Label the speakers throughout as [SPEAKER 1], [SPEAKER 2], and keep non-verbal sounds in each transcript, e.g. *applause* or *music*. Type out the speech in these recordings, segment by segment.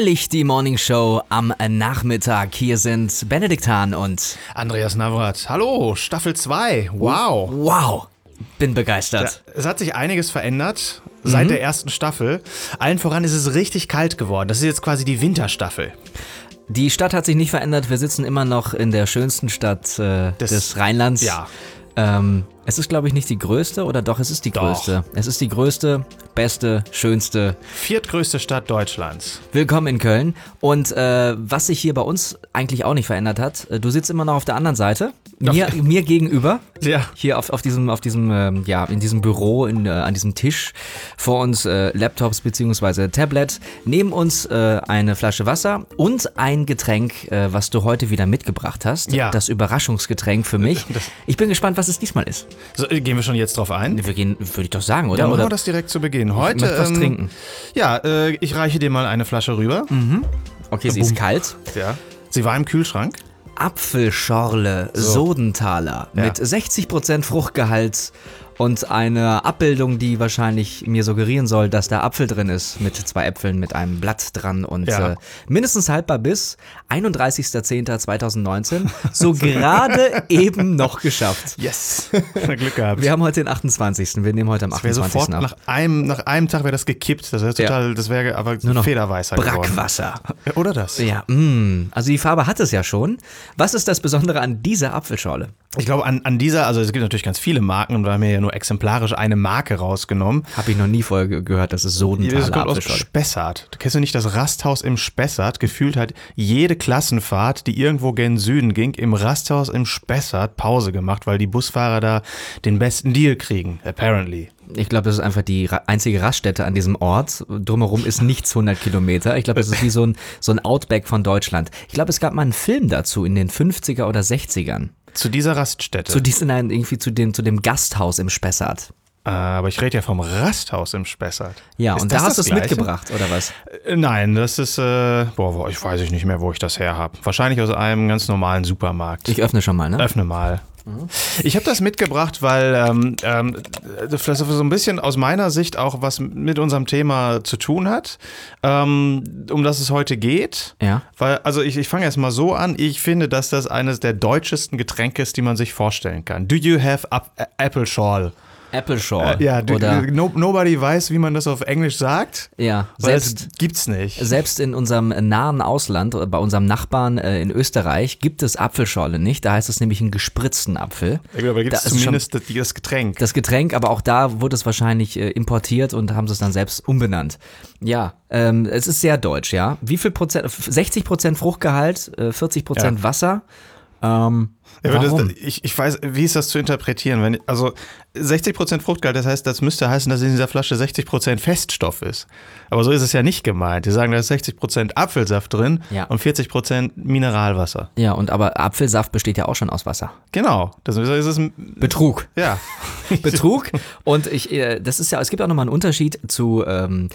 [SPEAKER 1] Neulich die Morning Show am Nachmittag. Hier sind Benedikt Hahn und
[SPEAKER 2] Andreas Navrat. Hallo, Staffel 2. Wow.
[SPEAKER 1] Wow, bin begeistert.
[SPEAKER 2] Es hat sich einiges verändert seit der ersten Staffel. Allen voran ist es richtig kalt geworden. Das ist jetzt quasi die Winterstaffel.
[SPEAKER 1] Die Stadt hat sich nicht verändert. Wir sitzen immer noch in der schönsten Stadt äh, des,
[SPEAKER 2] Des-
[SPEAKER 1] Rheinlands.
[SPEAKER 2] Ja.
[SPEAKER 1] Ähm, es ist, glaube ich, nicht die größte, oder doch, es ist die
[SPEAKER 2] Doch.
[SPEAKER 1] größte. Es ist die größte, beste, schönste.
[SPEAKER 2] Viertgrößte Stadt Deutschlands.
[SPEAKER 1] Willkommen in Köln. Und äh, was sich hier bei uns eigentlich auch nicht verändert hat, äh, du sitzt immer noch auf der anderen Seite, mir, mir gegenüber.
[SPEAKER 2] Ja.
[SPEAKER 1] Hier auf, auf diesem, auf diesem, ähm, ja, in diesem Büro, in, äh, an diesem Tisch, vor uns äh, Laptops beziehungsweise Tablet, neben uns äh, eine Flasche Wasser und ein Getränk, äh, was du heute wieder mitgebracht hast.
[SPEAKER 2] Ja.
[SPEAKER 1] Das Überraschungsgetränk für mich. Ich bin gespannt, was es diesmal ist.
[SPEAKER 2] So, äh, gehen wir schon jetzt drauf ein?
[SPEAKER 1] Wir gehen, würde ich doch sagen, oder?
[SPEAKER 2] Ja, machen wir das direkt zu Beginn. Heute.
[SPEAKER 1] möchte was
[SPEAKER 2] ähm,
[SPEAKER 1] trinken.
[SPEAKER 2] Ja, äh, ich reiche dir mal eine Flasche rüber.
[SPEAKER 1] okay, sie ist kalt.
[SPEAKER 2] Ja. Sie war im Kühlschrank.
[SPEAKER 1] Apfelschorle Sodenthaler
[SPEAKER 2] Ja.
[SPEAKER 1] mit 60% Fruchtgehalt und einer Abbildung, die wahrscheinlich mir suggerieren soll, dass da Apfel drin ist, mit zwei Äpfeln, mit einem Blatt dran und
[SPEAKER 2] Ja.
[SPEAKER 1] äh, mindestens haltbar bis 31.10.2019. So gerade *laughs* eben noch geschafft.
[SPEAKER 2] Yes. *laughs* Glück gehabt.
[SPEAKER 1] Wir haben heute den 28. Wir nehmen heute am
[SPEAKER 2] wäre
[SPEAKER 1] 28.
[SPEAKER 2] sofort
[SPEAKER 1] ab.
[SPEAKER 2] nach einem, nach einem Tag wäre das gekippt. Das wäre
[SPEAKER 1] Ja.
[SPEAKER 2] total, das wäre aber
[SPEAKER 1] Nur noch
[SPEAKER 2] federweißer geworden.
[SPEAKER 1] Brackwasser.
[SPEAKER 2] Oder das?
[SPEAKER 1] Ja, mh. also die Farbe hat es ja schon. Was ist das Besondere an dieser Apfelschorle?
[SPEAKER 2] Ich glaube, an, an dieser, also es gibt natürlich ganz viele Marken und wir haben ja nur exemplarisch eine Marke rausgenommen.
[SPEAKER 1] Habe ich noch nie vorher ge- gehört, dass es Sodenthaler
[SPEAKER 2] Das kommt aus. Spessart. Du kennst du nicht das Rasthaus im Spessart? Gefühlt hat jede Klassenfahrt, die irgendwo gen Süden ging, im Rasthaus im Spessart Pause gemacht, weil die Busfahrer da den besten Deal kriegen, apparently.
[SPEAKER 1] Ich glaube, das ist einfach die einzige Raststätte an diesem Ort. Drumherum ist nichts 100 Kilometer. Ich glaube, das ist wie so ein, so ein Outback von Deutschland. Ich glaube, es gab mal einen Film dazu in den 50er oder 60ern.
[SPEAKER 2] Zu dieser Raststätte.
[SPEAKER 1] Zu diesem, nein, irgendwie zu dem, zu dem Gasthaus im Spessart.
[SPEAKER 2] Äh, aber ich rede ja vom Rasthaus im Spessart.
[SPEAKER 1] Ja,
[SPEAKER 2] Ist
[SPEAKER 1] und
[SPEAKER 2] das
[SPEAKER 1] da hast du es mitgebracht, oder was?
[SPEAKER 2] Äh, Nein, das ist, äh, boah, ich weiß ich nicht mehr, wo ich das her habe. Wahrscheinlich aus einem ganz normalen Supermarkt.
[SPEAKER 1] Ich öffne schon mal, ne?
[SPEAKER 2] Öffne mal. Ich habe das mitgebracht, weil ähm, ähm, das so ein bisschen aus meiner Sicht auch was mit unserem Thema zu tun hat, ähm, um das es heute geht.
[SPEAKER 1] Ja.
[SPEAKER 2] Weil, also ich, ich fange erst mal so an. Ich finde, dass das eines der deutschesten Getränke ist, die man sich vorstellen kann. Do you have apple schorle?
[SPEAKER 1] Apple Shore.
[SPEAKER 2] Ja, du,
[SPEAKER 1] oder,
[SPEAKER 2] no, nobody weiß, wie man das auf Englisch sagt.
[SPEAKER 1] ja, selbst,
[SPEAKER 2] gibt's nicht.
[SPEAKER 1] selbst in unserem nahen Ausland, äh, bei unserem Nachbarn äh, in Österreich, gibt es Apfelschorle nicht. Da heißt es nämlich einen gespritzten Apfel.
[SPEAKER 2] Ja, aber gibt
[SPEAKER 1] Da
[SPEAKER 2] es
[SPEAKER 1] ist schon-
[SPEAKER 2] zumindest das, das Getränk.
[SPEAKER 1] das Getränk, aber auch da wurde es wahrscheinlich äh, importiert und haben es dann selbst umbenannt. Ja, ähm, es ist sehr deutsch, ja. Wie viel Prozent? 60 Prozent Fruchtgehalt, äh, 40 Prozent
[SPEAKER 2] Ja.
[SPEAKER 1] Wasser. Ähm,
[SPEAKER 2] Ja,
[SPEAKER 1] warum?
[SPEAKER 2] Das, ich, ich weiß, wie ist das zu interpretieren? Wenn, also 60% Fruchtgehalt, das heißt, das müsste heißen, dass in dieser Flasche 60% Feststoff ist. Aber so ist es ja nicht gemeint. Die sagen, da ist 60% Apfelsaft drin
[SPEAKER 1] Ja.
[SPEAKER 2] und 40% Mineralwasser.
[SPEAKER 1] ja, und aber Apfelsaft besteht ja auch schon aus Wasser.
[SPEAKER 2] Genau. Das ist es. ein-
[SPEAKER 1] Betrug.
[SPEAKER 2] Ja. *laughs*
[SPEAKER 1] Betrug. Und ich, äh, das ist ja, es gibt auch nochmal einen Unterschied zu ähm,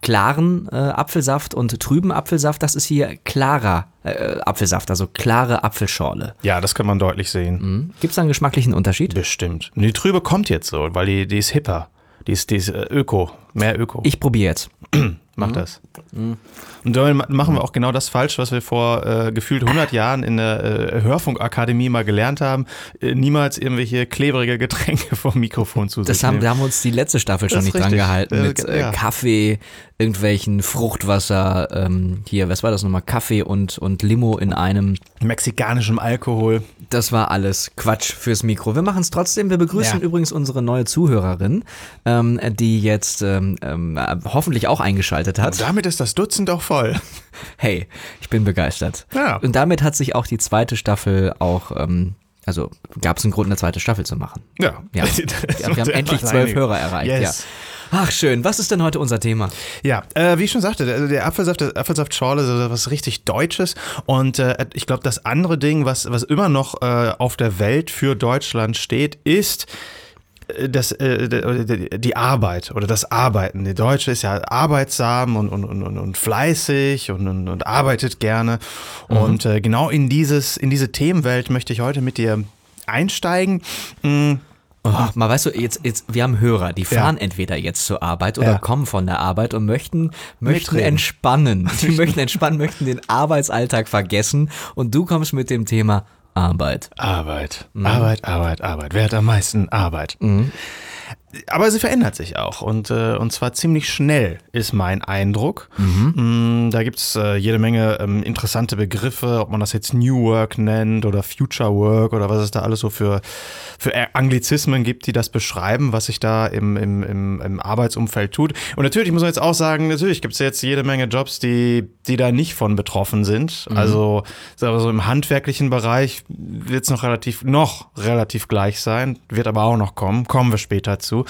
[SPEAKER 1] klaren äh, Apfelsaft und trüben Apfelsaft. Das ist hier klarer äh, Apfelsaft, also klare Apfelschorle.
[SPEAKER 2] Ja, das kann man deutlich sehen.
[SPEAKER 1] Gibt es da einen geschmacklichen Unterschied?
[SPEAKER 2] Bestimmt. Und die Trübe kommt jetzt so, weil die, die ist hipper. Die ist, die ist äh, Öko. Mehr Öko.
[SPEAKER 1] Ich probiere jetzt. *clears throat*
[SPEAKER 2] Mach das. Und damit ma- machen wir auch genau das falsch, was wir vor äh, gefühlt 100 Jahren in der äh, Hörfunkakademie mal gelernt haben. Äh, niemals irgendwelche klebrige Getränke *laughs* vom Mikrofon zu
[SPEAKER 1] Das
[SPEAKER 2] sich
[SPEAKER 1] haben,
[SPEAKER 2] nehmen.
[SPEAKER 1] da haben wir uns die letzte Staffel schon nicht
[SPEAKER 2] ist
[SPEAKER 1] dran
[SPEAKER 2] richtig.
[SPEAKER 1] gehalten. Mit äh,
[SPEAKER 2] ja.
[SPEAKER 1] Kaffee, irgendwelchen Fruchtwasser, ähm, hier, was war das nochmal? Kaffee und, und Limo in einem.
[SPEAKER 2] Mexikanischem Alkohol.
[SPEAKER 1] Das war alles Quatsch fürs Mikro. Wir machen es trotzdem. Wir begrüßen
[SPEAKER 2] Ja.
[SPEAKER 1] übrigens unsere neue Zuhörerin, ähm, die jetzt ähm, ähm, hoffentlich auch eingeschaltet hat.
[SPEAKER 2] Und damit ist das Dutzend auch voll.
[SPEAKER 1] Hey, ich bin begeistert.
[SPEAKER 2] Ja.
[SPEAKER 1] Und damit hat sich auch die zweite Staffel auch, ähm, also gab es einen Grund, eine zweite Staffel zu machen.
[SPEAKER 2] Ja.
[SPEAKER 1] Ja, *laughs* wir haben endlich zwölf. Hörer erreicht.
[SPEAKER 2] Yes.
[SPEAKER 1] Ja. Ach schön, was ist denn heute unser Thema?
[SPEAKER 2] Ja, äh, wie ich schon sagte, der, der Apfelsaft, der Apfelsaftschorle ist so was richtig Deutsches. Und äh, ich glaube, das andere Ding, was, was immer noch äh, auf der Welt für Deutschland steht, ist das, äh, die- Arbeit oder das Arbeiten. Der Deutsche ist ja arbeitsam und, und, und, und- fleißig und, und, und arbeitet gerne. Und äh, genau in, dieses, in diese Themenwelt möchte ich heute mit dir einsteigen. Mm,
[SPEAKER 1] Oh, mal weißt du, jetzt, jetzt, wir haben Hörer, die fahren
[SPEAKER 2] Ja.
[SPEAKER 1] entweder jetzt zur Arbeit oder
[SPEAKER 2] Ja.
[SPEAKER 1] kommen von der Arbeit und möchten, möchten
[SPEAKER 2] Mitreden.
[SPEAKER 1] entspannen. *laughs* Die möchten entspannen, möchten den Arbeitsalltag vergessen und du kommst mit dem Thema Arbeit.
[SPEAKER 2] Arbeit, Arbeit, Arbeit, Arbeit. Wer hat am meisten Arbeit? Aber sie verändert sich auch und, äh, und zwar ziemlich schnell, ist mein Eindruck. Mm, Da gibt es äh, jede Menge ähm, interessante Begriffe, ob man das jetzt New Work nennt oder Future Work oder was es da alles so für, für Anglizismen gibt, die das beschreiben, was sich da im, im, im, im Arbeitsumfeld tut. Und natürlich muss man jetzt auch sagen, natürlich gibt es jetzt jede Menge Jobs, die, die da nicht von betroffen sind. Also sagen wir so im handwerklichen Bereich wird es noch relativ, noch relativ gleich sein, wird aber auch noch kommen, kommen wir später zu.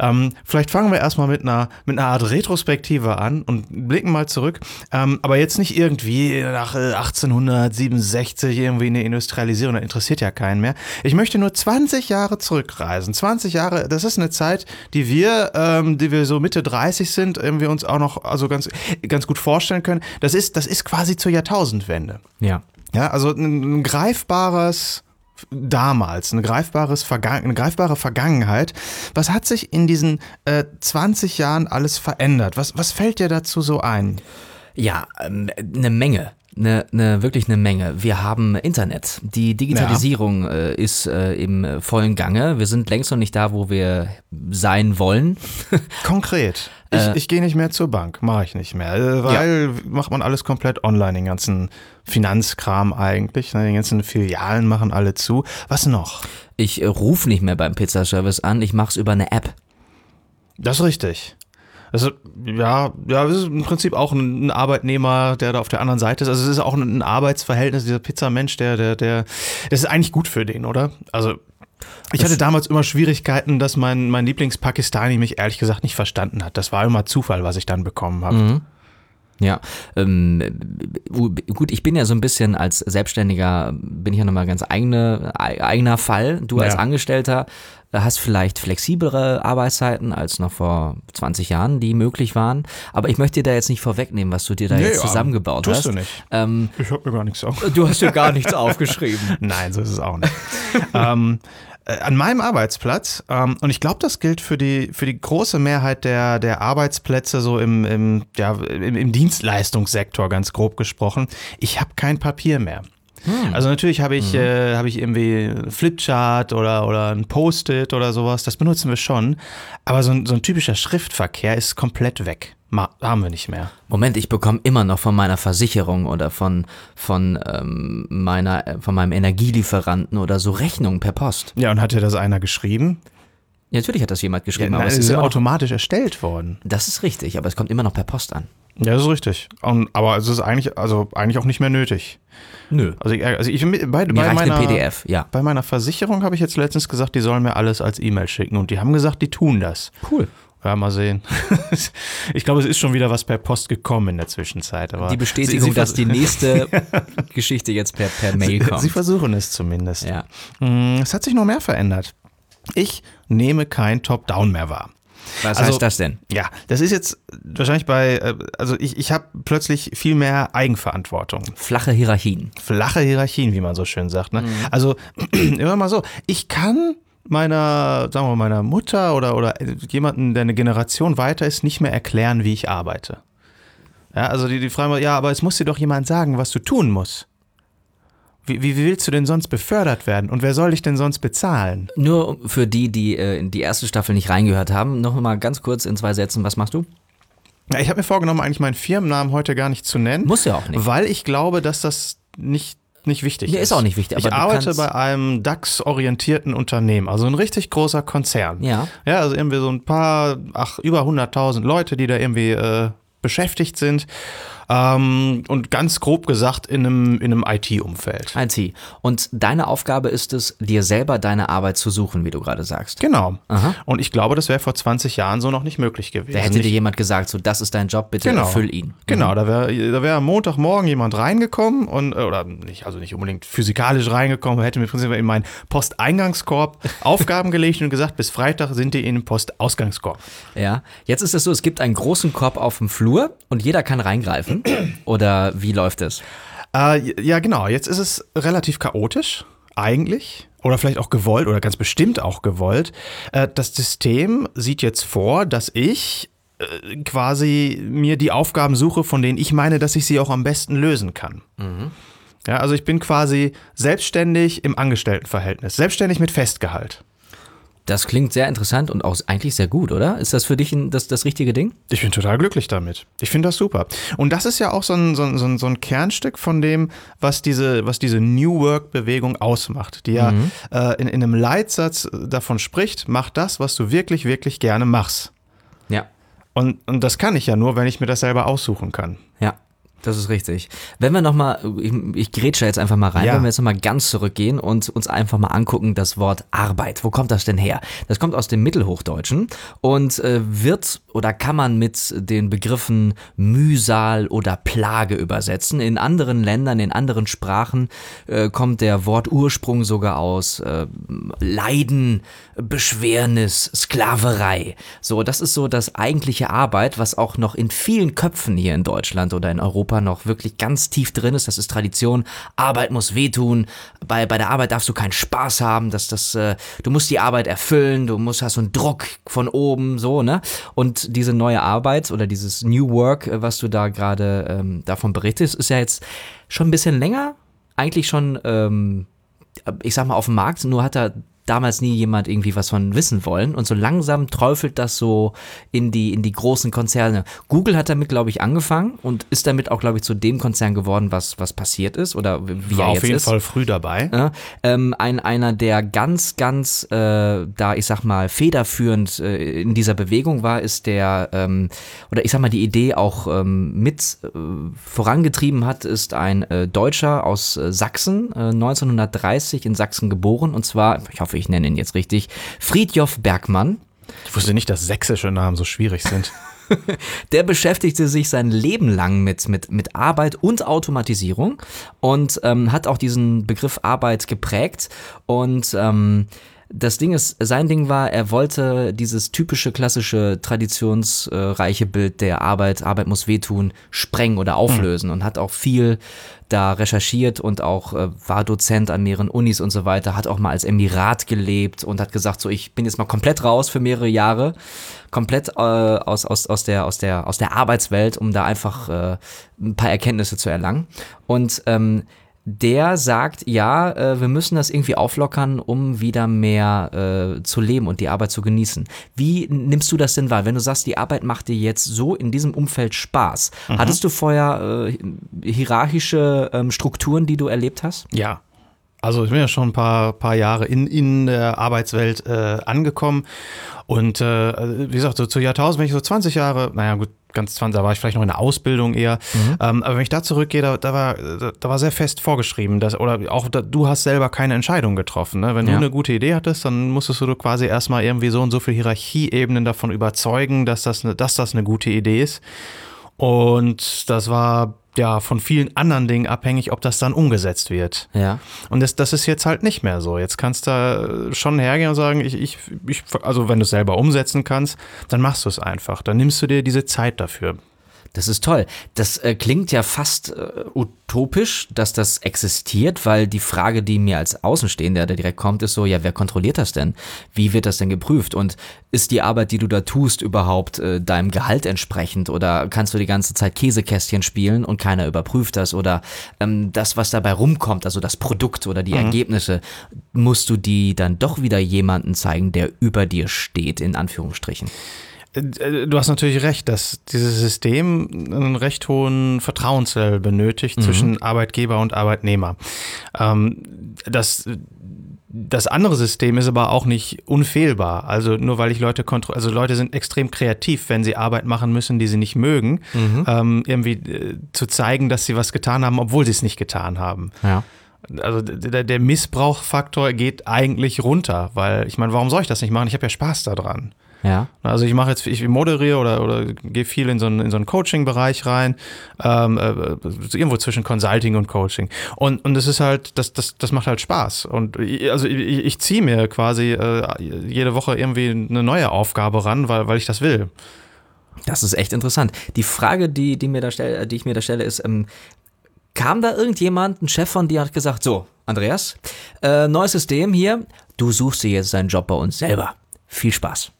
[SPEAKER 2] Ähm, vielleicht fangen wir erstmal mit einer, mit einer Art Retrospektive an und blicken mal zurück. Ähm, aber jetzt nicht irgendwie nach äh, 1867 irgendwie eine Industrialisierung, das interessiert ja keinen mehr. Ich möchte nur 20 Jahre zurückreisen. 20 Jahre, das ist eine Zeit, die wir, ähm, die wir so Mitte 30 sind, irgendwie uns auch noch also ganz, ganz gut vorstellen können. Das ist, das ist quasi zur Jahrtausendwende.
[SPEAKER 1] Ja.
[SPEAKER 2] Ja, also ein, ein greifbares damals, eine, greifbares Vergangen, eine greifbare Vergangenheit. Was hat sich in diesen äh, 20 Jahren alles verändert? Was, was fällt dir dazu so ein?
[SPEAKER 1] Ja, ähm, eine Menge. Eine, eine, wirklich eine Menge. Wir haben Internet. Die Digitalisierung äh, ist äh, im vollen Gange. Wir sind längst noch nicht da, wo wir sein wollen. *laughs*
[SPEAKER 2] Konkret. Ich,
[SPEAKER 1] Äh.
[SPEAKER 2] ich gehe nicht mehr zur Bank, mache ich nicht mehr, äh, weil macht man alles komplett online, den ganzen Finanzkram eigentlich, ne? die ganzen Filialen machen alle zu. Was noch?
[SPEAKER 1] Ich äh, rufe nicht mehr beim Pizzaservice an, ich mache es über eine App.
[SPEAKER 2] Das ist richtig. Also, ja, ja, das ist im Prinzip auch ein, Arbeitnehmer, der da auf der anderen Seite ist. Also, es ist auch ein, Arbeitsverhältnis, dieser Pizzamensch, der, der, der, das ist eigentlich gut für den, oder? Also, ich hatte damals immer Schwierigkeiten, dass mein, mein Lieblingspakistani mich ehrlich gesagt nicht verstanden hat. Das war immer Zufall, was ich dann bekommen habe.
[SPEAKER 1] Ja, ähm, gut, ich bin ja so ein bisschen als Selbstständiger, bin ich ja nochmal ganz eigene, eigener Fall. Du als
[SPEAKER 2] Ja.
[SPEAKER 1] Angestellter hast vielleicht flexiblere Arbeitszeiten als noch vor 20 Jahren, die möglich waren. Aber ich möchte dir da jetzt nicht vorwegnehmen, was du dir da
[SPEAKER 2] Nee,
[SPEAKER 1] jetzt zusammengebaut
[SPEAKER 2] tust
[SPEAKER 1] hast.
[SPEAKER 2] du nicht.
[SPEAKER 1] Ähm,
[SPEAKER 2] Ich hab mir gar nichts auf.
[SPEAKER 1] du hast ja gar nichts *laughs* aufgeschrieben.
[SPEAKER 2] Nein, so ist es auch nicht. *laughs* ähm, äh, an meinem Arbeitsplatz, ähm, und ich glaube, das gilt für die, für die große Mehrheit der, der Arbeitsplätze so im, im, ja, im, im Dienstleistungssektor, ganz grob gesprochen, ich habe kein Papier mehr. Also natürlich habe ich, äh, habe ich irgendwie einen Flipchart oder, oder ein Post-it oder sowas, das benutzen wir schon. Aber so ein, so ein typischer Schriftverkehr ist komplett weg. Ma haben wir nicht mehr.
[SPEAKER 1] Moment, ich bekomme immer noch von meiner Versicherung oder von, von, ähm, meiner, äh, von meinem Energielieferanten oder so Rechnungen per Post.
[SPEAKER 2] Ja, und hat dir das einer geschrieben?
[SPEAKER 1] Ja, natürlich hat das jemand geschrieben,
[SPEAKER 2] Nein,
[SPEAKER 1] aber
[SPEAKER 2] es
[SPEAKER 1] ist
[SPEAKER 2] ist automatisch erstellt worden.
[SPEAKER 1] das ist richtig, aber es kommt immer noch per Post an.
[SPEAKER 2] Ja, das ist richtig. Und, aber es ist eigentlich, also eigentlich auch nicht mehr nötig.
[SPEAKER 1] Nö.
[SPEAKER 2] Also ich, also ich bei, bei, meiner,
[SPEAKER 1] ein PDF, ja.
[SPEAKER 2] bei meiner Versicherung habe ich jetzt letztens gesagt, die sollen mir alles als E-Mail schicken und die haben gesagt, die tun das.
[SPEAKER 1] Cool.
[SPEAKER 2] Ja, mal sehen. *laughs* ich glaube, es ist schon wieder was per Post gekommen in der Zwischenzeit. Aber
[SPEAKER 1] Die Bestätigung,
[SPEAKER 2] sie, sie,
[SPEAKER 1] dass die nächste *laughs* Geschichte jetzt per, per Mail
[SPEAKER 2] Sie
[SPEAKER 1] kommt.
[SPEAKER 2] versuchen es zumindest.
[SPEAKER 1] Ja.
[SPEAKER 2] Mm, Es hat sich noch mehr verändert. Ich nehme kein Top-Down mehr wahr.
[SPEAKER 1] Was
[SPEAKER 2] Also-
[SPEAKER 1] heißt das denn?
[SPEAKER 2] Ja, das ist jetzt wahrscheinlich bei, äh, also ich, ich habe plötzlich viel mehr Eigenverantwortung.
[SPEAKER 1] Flache Hierarchien.
[SPEAKER 2] flache Hierarchien, wie man so schön sagt. Ne? Also *clears throat* immer mal so, ich kann meiner, sagen wir mal, meiner Mutter oder, oder jemanden, der eine Generation weiter ist, nicht mehr erklären, wie ich arbeite. Ja, also die, die fragen mal, ja, aber es muss dir doch jemand sagen, was du tun musst. Wie, wie willst du denn sonst befördert werden? Und wer soll dich denn sonst bezahlen?
[SPEAKER 1] Nur für die, die äh, in die erste Staffel nicht reingehört haben, noch mal ganz kurz in zwei Sätzen, was machst du?
[SPEAKER 2] Ja, ich habe mir vorgenommen, eigentlich meinen Firmennamen heute gar nicht zu nennen.
[SPEAKER 1] Muss ja auch nicht.
[SPEAKER 2] Weil ich glaube, dass das nicht, nicht wichtig
[SPEAKER 1] Nee,
[SPEAKER 2] ist.
[SPEAKER 1] ist auch nicht wichtig,
[SPEAKER 2] Ich arbeite bei einem DAX-orientierten Unternehmen, also ein richtig großer Konzern.
[SPEAKER 1] Ja.
[SPEAKER 2] Ja, also irgendwie so ein paar, ach, über 100.000 Leute, die da irgendwie äh, beschäftigt sind. Ähm, und ganz grob gesagt in einem, in einem IT-Umfeld.
[SPEAKER 1] IT. Und deine Aufgabe ist es, dir selber deine Arbeit zu suchen, wie du gerade sagst.
[SPEAKER 2] Genau.
[SPEAKER 1] Aha.
[SPEAKER 2] Und ich glaube, das wäre vor 20 Jahren so noch nicht möglich gewesen.
[SPEAKER 1] Da hätte dir jemand gesagt, so, das ist dein Job, bitte
[SPEAKER 2] Genau.
[SPEAKER 1] erfüll ihn.
[SPEAKER 2] Genau, da wäre da wär am Montagmorgen jemand reingekommen und äh, oder nicht, also nicht unbedingt physikalisch reingekommen, hätte mir im Prinzip in meinen Posteingangskorb *laughs* Aufgaben gelegt und gesagt, bis Freitag sind die in den Postausgangskorb.
[SPEAKER 1] Ja. Jetzt ist es so, es gibt einen großen Korb auf dem Flur und jeder kann reingreifen. Oder wie läuft es?
[SPEAKER 2] Äh, ja, genau. Jetzt ist es relativ chaotisch, eigentlich. oder vielleicht auch gewollt oder ganz bestimmt auch gewollt. Äh, das System sieht jetzt vor, dass ich äh, quasi mir die Aufgaben suche, von denen ich meine, dass ich sie auch am besten lösen kann. Mhm. Ja, also ich bin quasi selbstständig im Angestelltenverhältnis, selbstständig mit Festgehalt.
[SPEAKER 1] Das klingt sehr interessant und auch eigentlich sehr gut, oder? Ist das für dich ein, das, das richtige Ding?
[SPEAKER 2] Ich bin total glücklich damit. Ich finde das super. Und das ist ja auch so ein, so, ein, so ein Kernstück von dem, was diese, was diese New Work-Bewegung ausmacht, die ja mhm. äh, in, in einem Leitsatz davon spricht, mach das, was du wirklich, wirklich gerne machst.
[SPEAKER 1] Ja.
[SPEAKER 2] Und, und das kann ich ja nur, wenn ich mir das selber aussuchen kann.
[SPEAKER 1] Ja. Das ist richtig. Wenn wir nochmal, ich, ich grätsche jetzt einfach mal rein, ja. wenn wir jetzt nochmal ganz zurückgehen und uns einfach mal angucken, das Wort Arbeit. Wo kommt das denn her? Das kommt aus dem Mittelhochdeutschen und äh, wird oder kann man mit den Begriffen Mühsal oder Plage übersetzen. In anderen Ländern, in anderen Sprachen äh, kommt der Wortursprung sogar aus äh, Leiden, Beschwernis, Sklaverei. So, das ist so das eigentliche Arbeit, was auch noch in vielen Köpfen hier in Deutschland oder in Europa Europa noch wirklich ganz tief drin ist. Das ist Tradition. Arbeit muss wehtun. Bei, bei der Arbeit darfst du keinen Spaß haben. Das, das, äh, du musst die Arbeit erfüllen. Du musst, hast so einen Druck von oben, so, ne? Und diese neue Arbeit oder dieses New Work, äh, was du da gerade ähm, davon berichtest, ist ja jetzt schon ein bisschen länger. Eigentlich schon, ähm, ich sag mal, auf dem Markt. Nur hat er damals nie jemand irgendwie was von wissen wollen. Und so langsam träufelt das so in die, in die großen Konzerne. Google hat damit, glaube ich, angefangen und ist damit auch, glaube ich, zu dem Konzern geworden, was, was passiert ist oder wie
[SPEAKER 2] War
[SPEAKER 1] er
[SPEAKER 2] jetzt auf jeden
[SPEAKER 1] ist.
[SPEAKER 2] Fall früh dabei.
[SPEAKER 1] Ja, ähm, ein, einer, der ganz, ganz äh, da, ich sag mal, federführend äh, in dieser Bewegung war, ist der, ähm, oder ich sag mal, die Idee auch ähm, mit äh, vorangetrieben hat, ist ein äh, Deutscher aus äh, Sachsen, 1930 in Sachsen geboren und zwar, ich hoffe, ich nenne ihn jetzt richtig, Friedjof Bergmann.
[SPEAKER 2] Ich wusste nicht, dass sächsische Namen so schwierig sind. *laughs*
[SPEAKER 1] Der beschäftigte sich sein Leben lang mit, mit, mit Arbeit und Automatisierung und ähm, hat auch diesen Begriff Arbeit geprägt und ähm, das Ding ist, sein Ding war, er wollte dieses typische, klassische, traditionsreiche Bild der Arbeit, Arbeit muss wehtun, sprengen oder auflösen mhm. und hat auch viel da recherchiert und auch äh, war Dozent an mehreren Unis und so weiter, hat auch mal als Emirat gelebt und hat gesagt, so ich bin jetzt mal komplett raus für mehrere Jahre, komplett äh, aus, aus, aus, der, aus, der, aus der Arbeitswelt, um da einfach äh, ein paar Erkenntnisse zu erlangen. Und ähm, der sagt, ja, äh, wir müssen das irgendwie auflockern, um wieder mehr äh, zu leben und die Arbeit zu genießen. Wie nimmst du das denn wahr? Wenn du sagst, die Arbeit macht dir jetzt so in diesem Umfeld Spaß, mhm. hattest du vorher äh, hierarchische ähm, Strukturen, die du erlebt hast?
[SPEAKER 2] Ja, also ich bin ja schon ein paar, paar Jahre in, in der Arbeitswelt äh, angekommen und äh, wie gesagt, so zu Jahrtausend, wenn ich so 20 Jahre, naja gut, ganz 20, da war ich vielleicht noch in der Ausbildung eher. Mhm. Ähm, aber wenn ich da zurückgehe, da, da, war, da, war sehr fest vorgeschrieben, dass, oder auch da, du hast selber keine Entscheidung getroffen. Ne? Wenn ja. du eine gute Idee hattest, dann musstest du quasi erstmal irgendwie so und so viele Hierarchieebenen davon überzeugen, dass das, ne, dass das eine gute Idee ist. Und das war ja von vielen anderen Dingen abhängig, ob das dann umgesetzt wird.
[SPEAKER 1] Ja.
[SPEAKER 2] Und das, das ist jetzt halt nicht mehr so. Jetzt kannst du schon hergehen und sagen, ich, ich, ich also wenn du es selber umsetzen kannst, dann machst du es einfach. Dann nimmst du dir diese Zeit dafür.
[SPEAKER 1] Das ist toll. Das äh, klingt ja fast äh, utopisch, dass das existiert, weil die Frage, die mir als Außenstehender da direkt kommt, ist so, ja, wer kontrolliert das denn? Wie wird das denn geprüft? Und ist die Arbeit, die du da tust, überhaupt äh, deinem Gehalt entsprechend? Oder kannst du die ganze Zeit Käsekästchen spielen und keiner überprüft das? Oder ähm, das, was dabei rumkommt, also das Produkt oder die mhm. Ergebnisse, musst du die dann doch wieder jemanden zeigen, der über dir steht, in Anführungsstrichen?
[SPEAKER 2] Äh, du hast natürlich recht, dass dieses System einen recht hohen Vertrauenslevel benötigt mhm. zwischen Arbeitgeber und Arbeitnehmer. Ähm, das, das andere System ist aber auch nicht unfehlbar. Also nur weil ich Leute kontrolliere, also Leute sind extrem kreativ, wenn sie Arbeit machen müssen, die sie nicht mögen, mhm. ähm, irgendwie äh, zu zeigen, dass sie was getan haben, obwohl sie es nicht getan haben.
[SPEAKER 1] Ja.
[SPEAKER 2] Also der, der Missbrauchfaktor geht eigentlich runter, weil ich meine, warum soll ich das nicht machen? Ich habe ja Spaß daran.
[SPEAKER 1] Ja.
[SPEAKER 2] Also ich mache jetzt, ich moderiere oder, oder gehe viel in so einen, in so einen Coaching-Bereich rein, ähm, äh, irgendwo zwischen Consulting und Coaching. Und, und das ist halt, das, das, das macht halt Spaß. Und ich, also ich, ich ziehe mir quasi äh, jede Woche irgendwie eine neue Aufgabe ran, weil, weil ich das will.
[SPEAKER 1] Das ist echt interessant. Die Frage, die, die, mir da stell, die ich mir da stelle, ist, ähm, Kam da irgendjemand, ein Chef von dir, hat gesagt, so, Andreas, äh, neues System hier, du suchst dir jetzt deinen Job bei uns selber. Viel Spaß.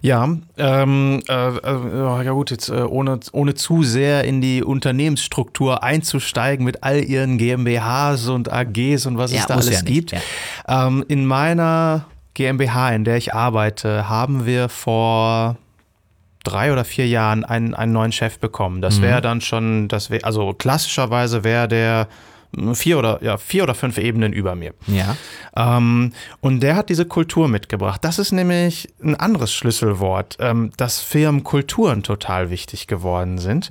[SPEAKER 2] Ja, ähm, äh, äh, ja gut, jetzt äh, ohne, ohne zu sehr in die Unternehmensstruktur einzusteigen mit all ihren GmbHs und AGs und was
[SPEAKER 1] Ja,
[SPEAKER 2] es da alles
[SPEAKER 1] ja nicht,
[SPEAKER 2] gibt.
[SPEAKER 1] ja.
[SPEAKER 2] Ähm, in meiner GmbH, in der ich arbeite, haben wir vor drei oder vier Jahren einen, einen neuen Chef bekommen. Das
[SPEAKER 1] Mhm.
[SPEAKER 2] wäre dann schon, das wäre, also klassischerweise wäre der vier oder, ja, vier oder fünf Ebenen über mir.
[SPEAKER 1] Ja.
[SPEAKER 2] Ähm, und der hat diese Kultur mitgebracht. Das ist nämlich ein anderes Schlüsselwort, ähm, dass Firmenkulturen total wichtig geworden sind.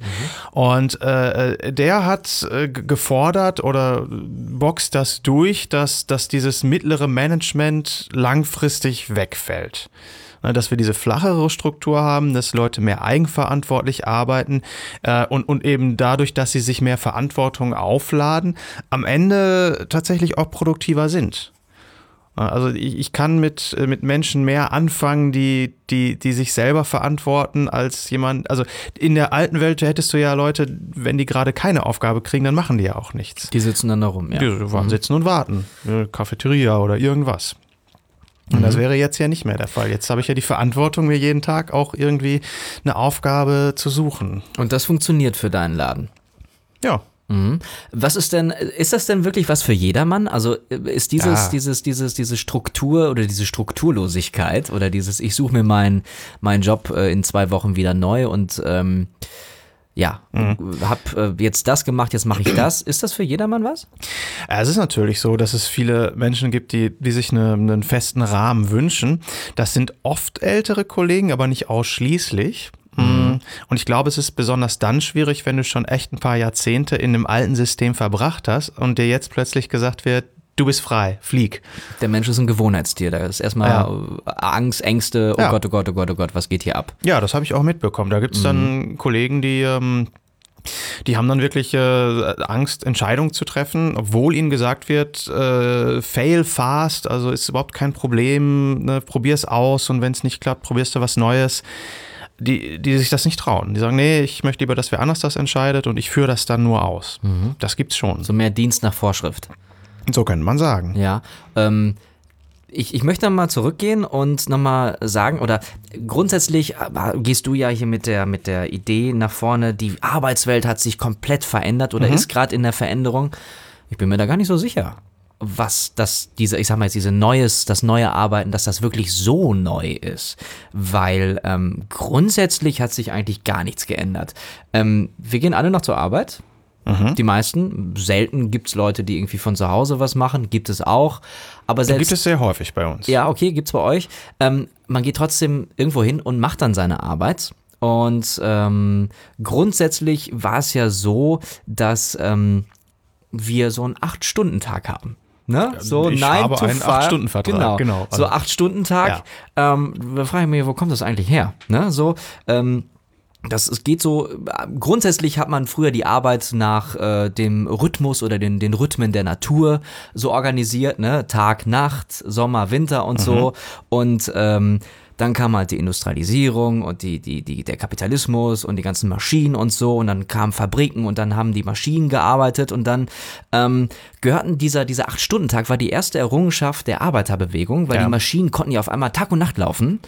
[SPEAKER 2] Und äh, äh, der hat äh, gefordert oder boxt das durch, dass, dass dieses mittlere Management langfristig wegfällt. Ne, Dass wir diese flachere Struktur haben, dass Leute mehr eigenverantwortlich arbeiten äh, und, und eben dadurch, dass sie sich mehr Verantwortung aufladen, am Ende tatsächlich auch produktiver sind. Also ich, ich kann mit, äh, mit Menschen mehr anfangen, die, die, die sich selber verantworten, als jemand. Also in der alten Welt hättest du ja Leute, wenn die gerade keine Aufgabe kriegen, dann machen die ja auch nichts.
[SPEAKER 1] Die sitzen dann da rum, ja.
[SPEAKER 2] Die sitzen und warten. Eine Cafeteria oder irgendwas. Und das wäre jetzt ja nicht mehr der Fall. Jetzt habe ich ja die Verantwortung, mir jeden Tag auch irgendwie eine Aufgabe zu suchen.
[SPEAKER 1] Und das funktioniert für deinen Laden.
[SPEAKER 2] Ja.
[SPEAKER 1] Mhm. Was ist denn, ist das denn wirklich was für jedermann? Also äh, ist dieses,
[SPEAKER 2] Ja.
[SPEAKER 1] dieses, dieses, diese Struktur oder diese Strukturlosigkeit oder dieses, ich suche mir meinen meinen Job äh, in zwei Wochen wieder neu und ähm, ja, hab äh, jetzt das gemacht, jetzt mache ich das. Ist das für jedermann was?
[SPEAKER 2] Es ist natürlich so, dass es viele Menschen gibt, die, die sich eine, einen festen Rahmen wünschen. Das sind oft ältere Kollegen, aber nicht ausschließlich. Mm. Und ich glaube, es ist besonders dann schwierig, wenn du schon echt ein paar Jahrzehnte in einem alten System verbracht hast und dir jetzt plötzlich gesagt wird, du bist frei, flieg.
[SPEAKER 1] Der Mensch ist ein Gewohnheitstier. Da ist erstmal
[SPEAKER 2] Ja.
[SPEAKER 1] Angst, Ängste, oh
[SPEAKER 2] Ja.
[SPEAKER 1] Gott, oh Gott, oh Gott, oh Gott, was geht hier ab?
[SPEAKER 2] Ja, das habe ich auch mitbekommen. Da gibt es dann Kollegen, die, ähm, die haben dann wirklich äh, Angst, Entscheidungen zu treffen, obwohl ihnen gesagt wird, äh, fail fast, also ist überhaupt kein Problem, ne, probier's aus und wenn es nicht klappt, probierst du was Neues. Die, die sich das nicht trauen. Die sagen, nee, ich möchte lieber, dass wer anders das entscheidet und ich führe das dann nur aus. Das gibt's schon.
[SPEAKER 1] So mehr Dienst nach Vorschrift.
[SPEAKER 2] So könnte man sagen.
[SPEAKER 1] Ja, ähm, ich, ich möchte nochmal zurückgehen und nochmal sagen, oder grundsätzlich äh, gehst du ja hier mit der, mit der Idee nach vorne, die Arbeitswelt hat sich komplett verändert oder ist gerade in der Veränderung. Ich bin mir da gar nicht so sicher, was das, diese, ich sag mal jetzt, diese neues, das neue Arbeiten, dass das wirklich so neu ist. Weil ähm, grundsätzlich hat sich eigentlich gar nichts geändert. Ähm, wir gehen alle noch zur Arbeit. Die meisten. Selten gibt es Leute, die irgendwie von zu Hause was machen. Gibt es auch. Aber selbst.
[SPEAKER 2] Gibt es sehr häufig bei uns.
[SPEAKER 1] Ja, okay, gibt's bei euch. Ähm, man geht trotzdem irgendwo hin und macht dann seine Arbeit. Und ähm, grundsätzlich war es ja so, dass ähm, wir so einen Acht-Stunden-Tag haben. Ne? So
[SPEAKER 2] ich
[SPEAKER 1] nine
[SPEAKER 2] habe
[SPEAKER 1] to
[SPEAKER 2] einen
[SPEAKER 1] five.
[SPEAKER 2] Acht-Stunden-Vertrag,
[SPEAKER 1] Genau,
[SPEAKER 2] genau.
[SPEAKER 1] so
[SPEAKER 2] Also-
[SPEAKER 1] Acht-Stunden-Tag. Ähm, da frage ich mich, wo kommt das eigentlich her? Ne? So, ähm, das es geht so, grundsätzlich hat man früher die Arbeit nach äh, dem Rhythmus oder den, den Rhythmen der Natur so organisiert, ne? Tag, Nacht, Sommer, Winter und so. Und ähm, dann kam halt die Industrialisierung und die, die, die, der Kapitalismus und die ganzen Maschinen und so. Und dann kamen Fabriken und dann haben die Maschinen gearbeitet und dann ähm, gehörten dieser, dieser Acht-Stunden-Tag war die erste Errungenschaft der Arbeiterbewegung, weil
[SPEAKER 2] Ja.
[SPEAKER 1] die Maschinen konnten ja auf einmal Tag und Nacht laufen,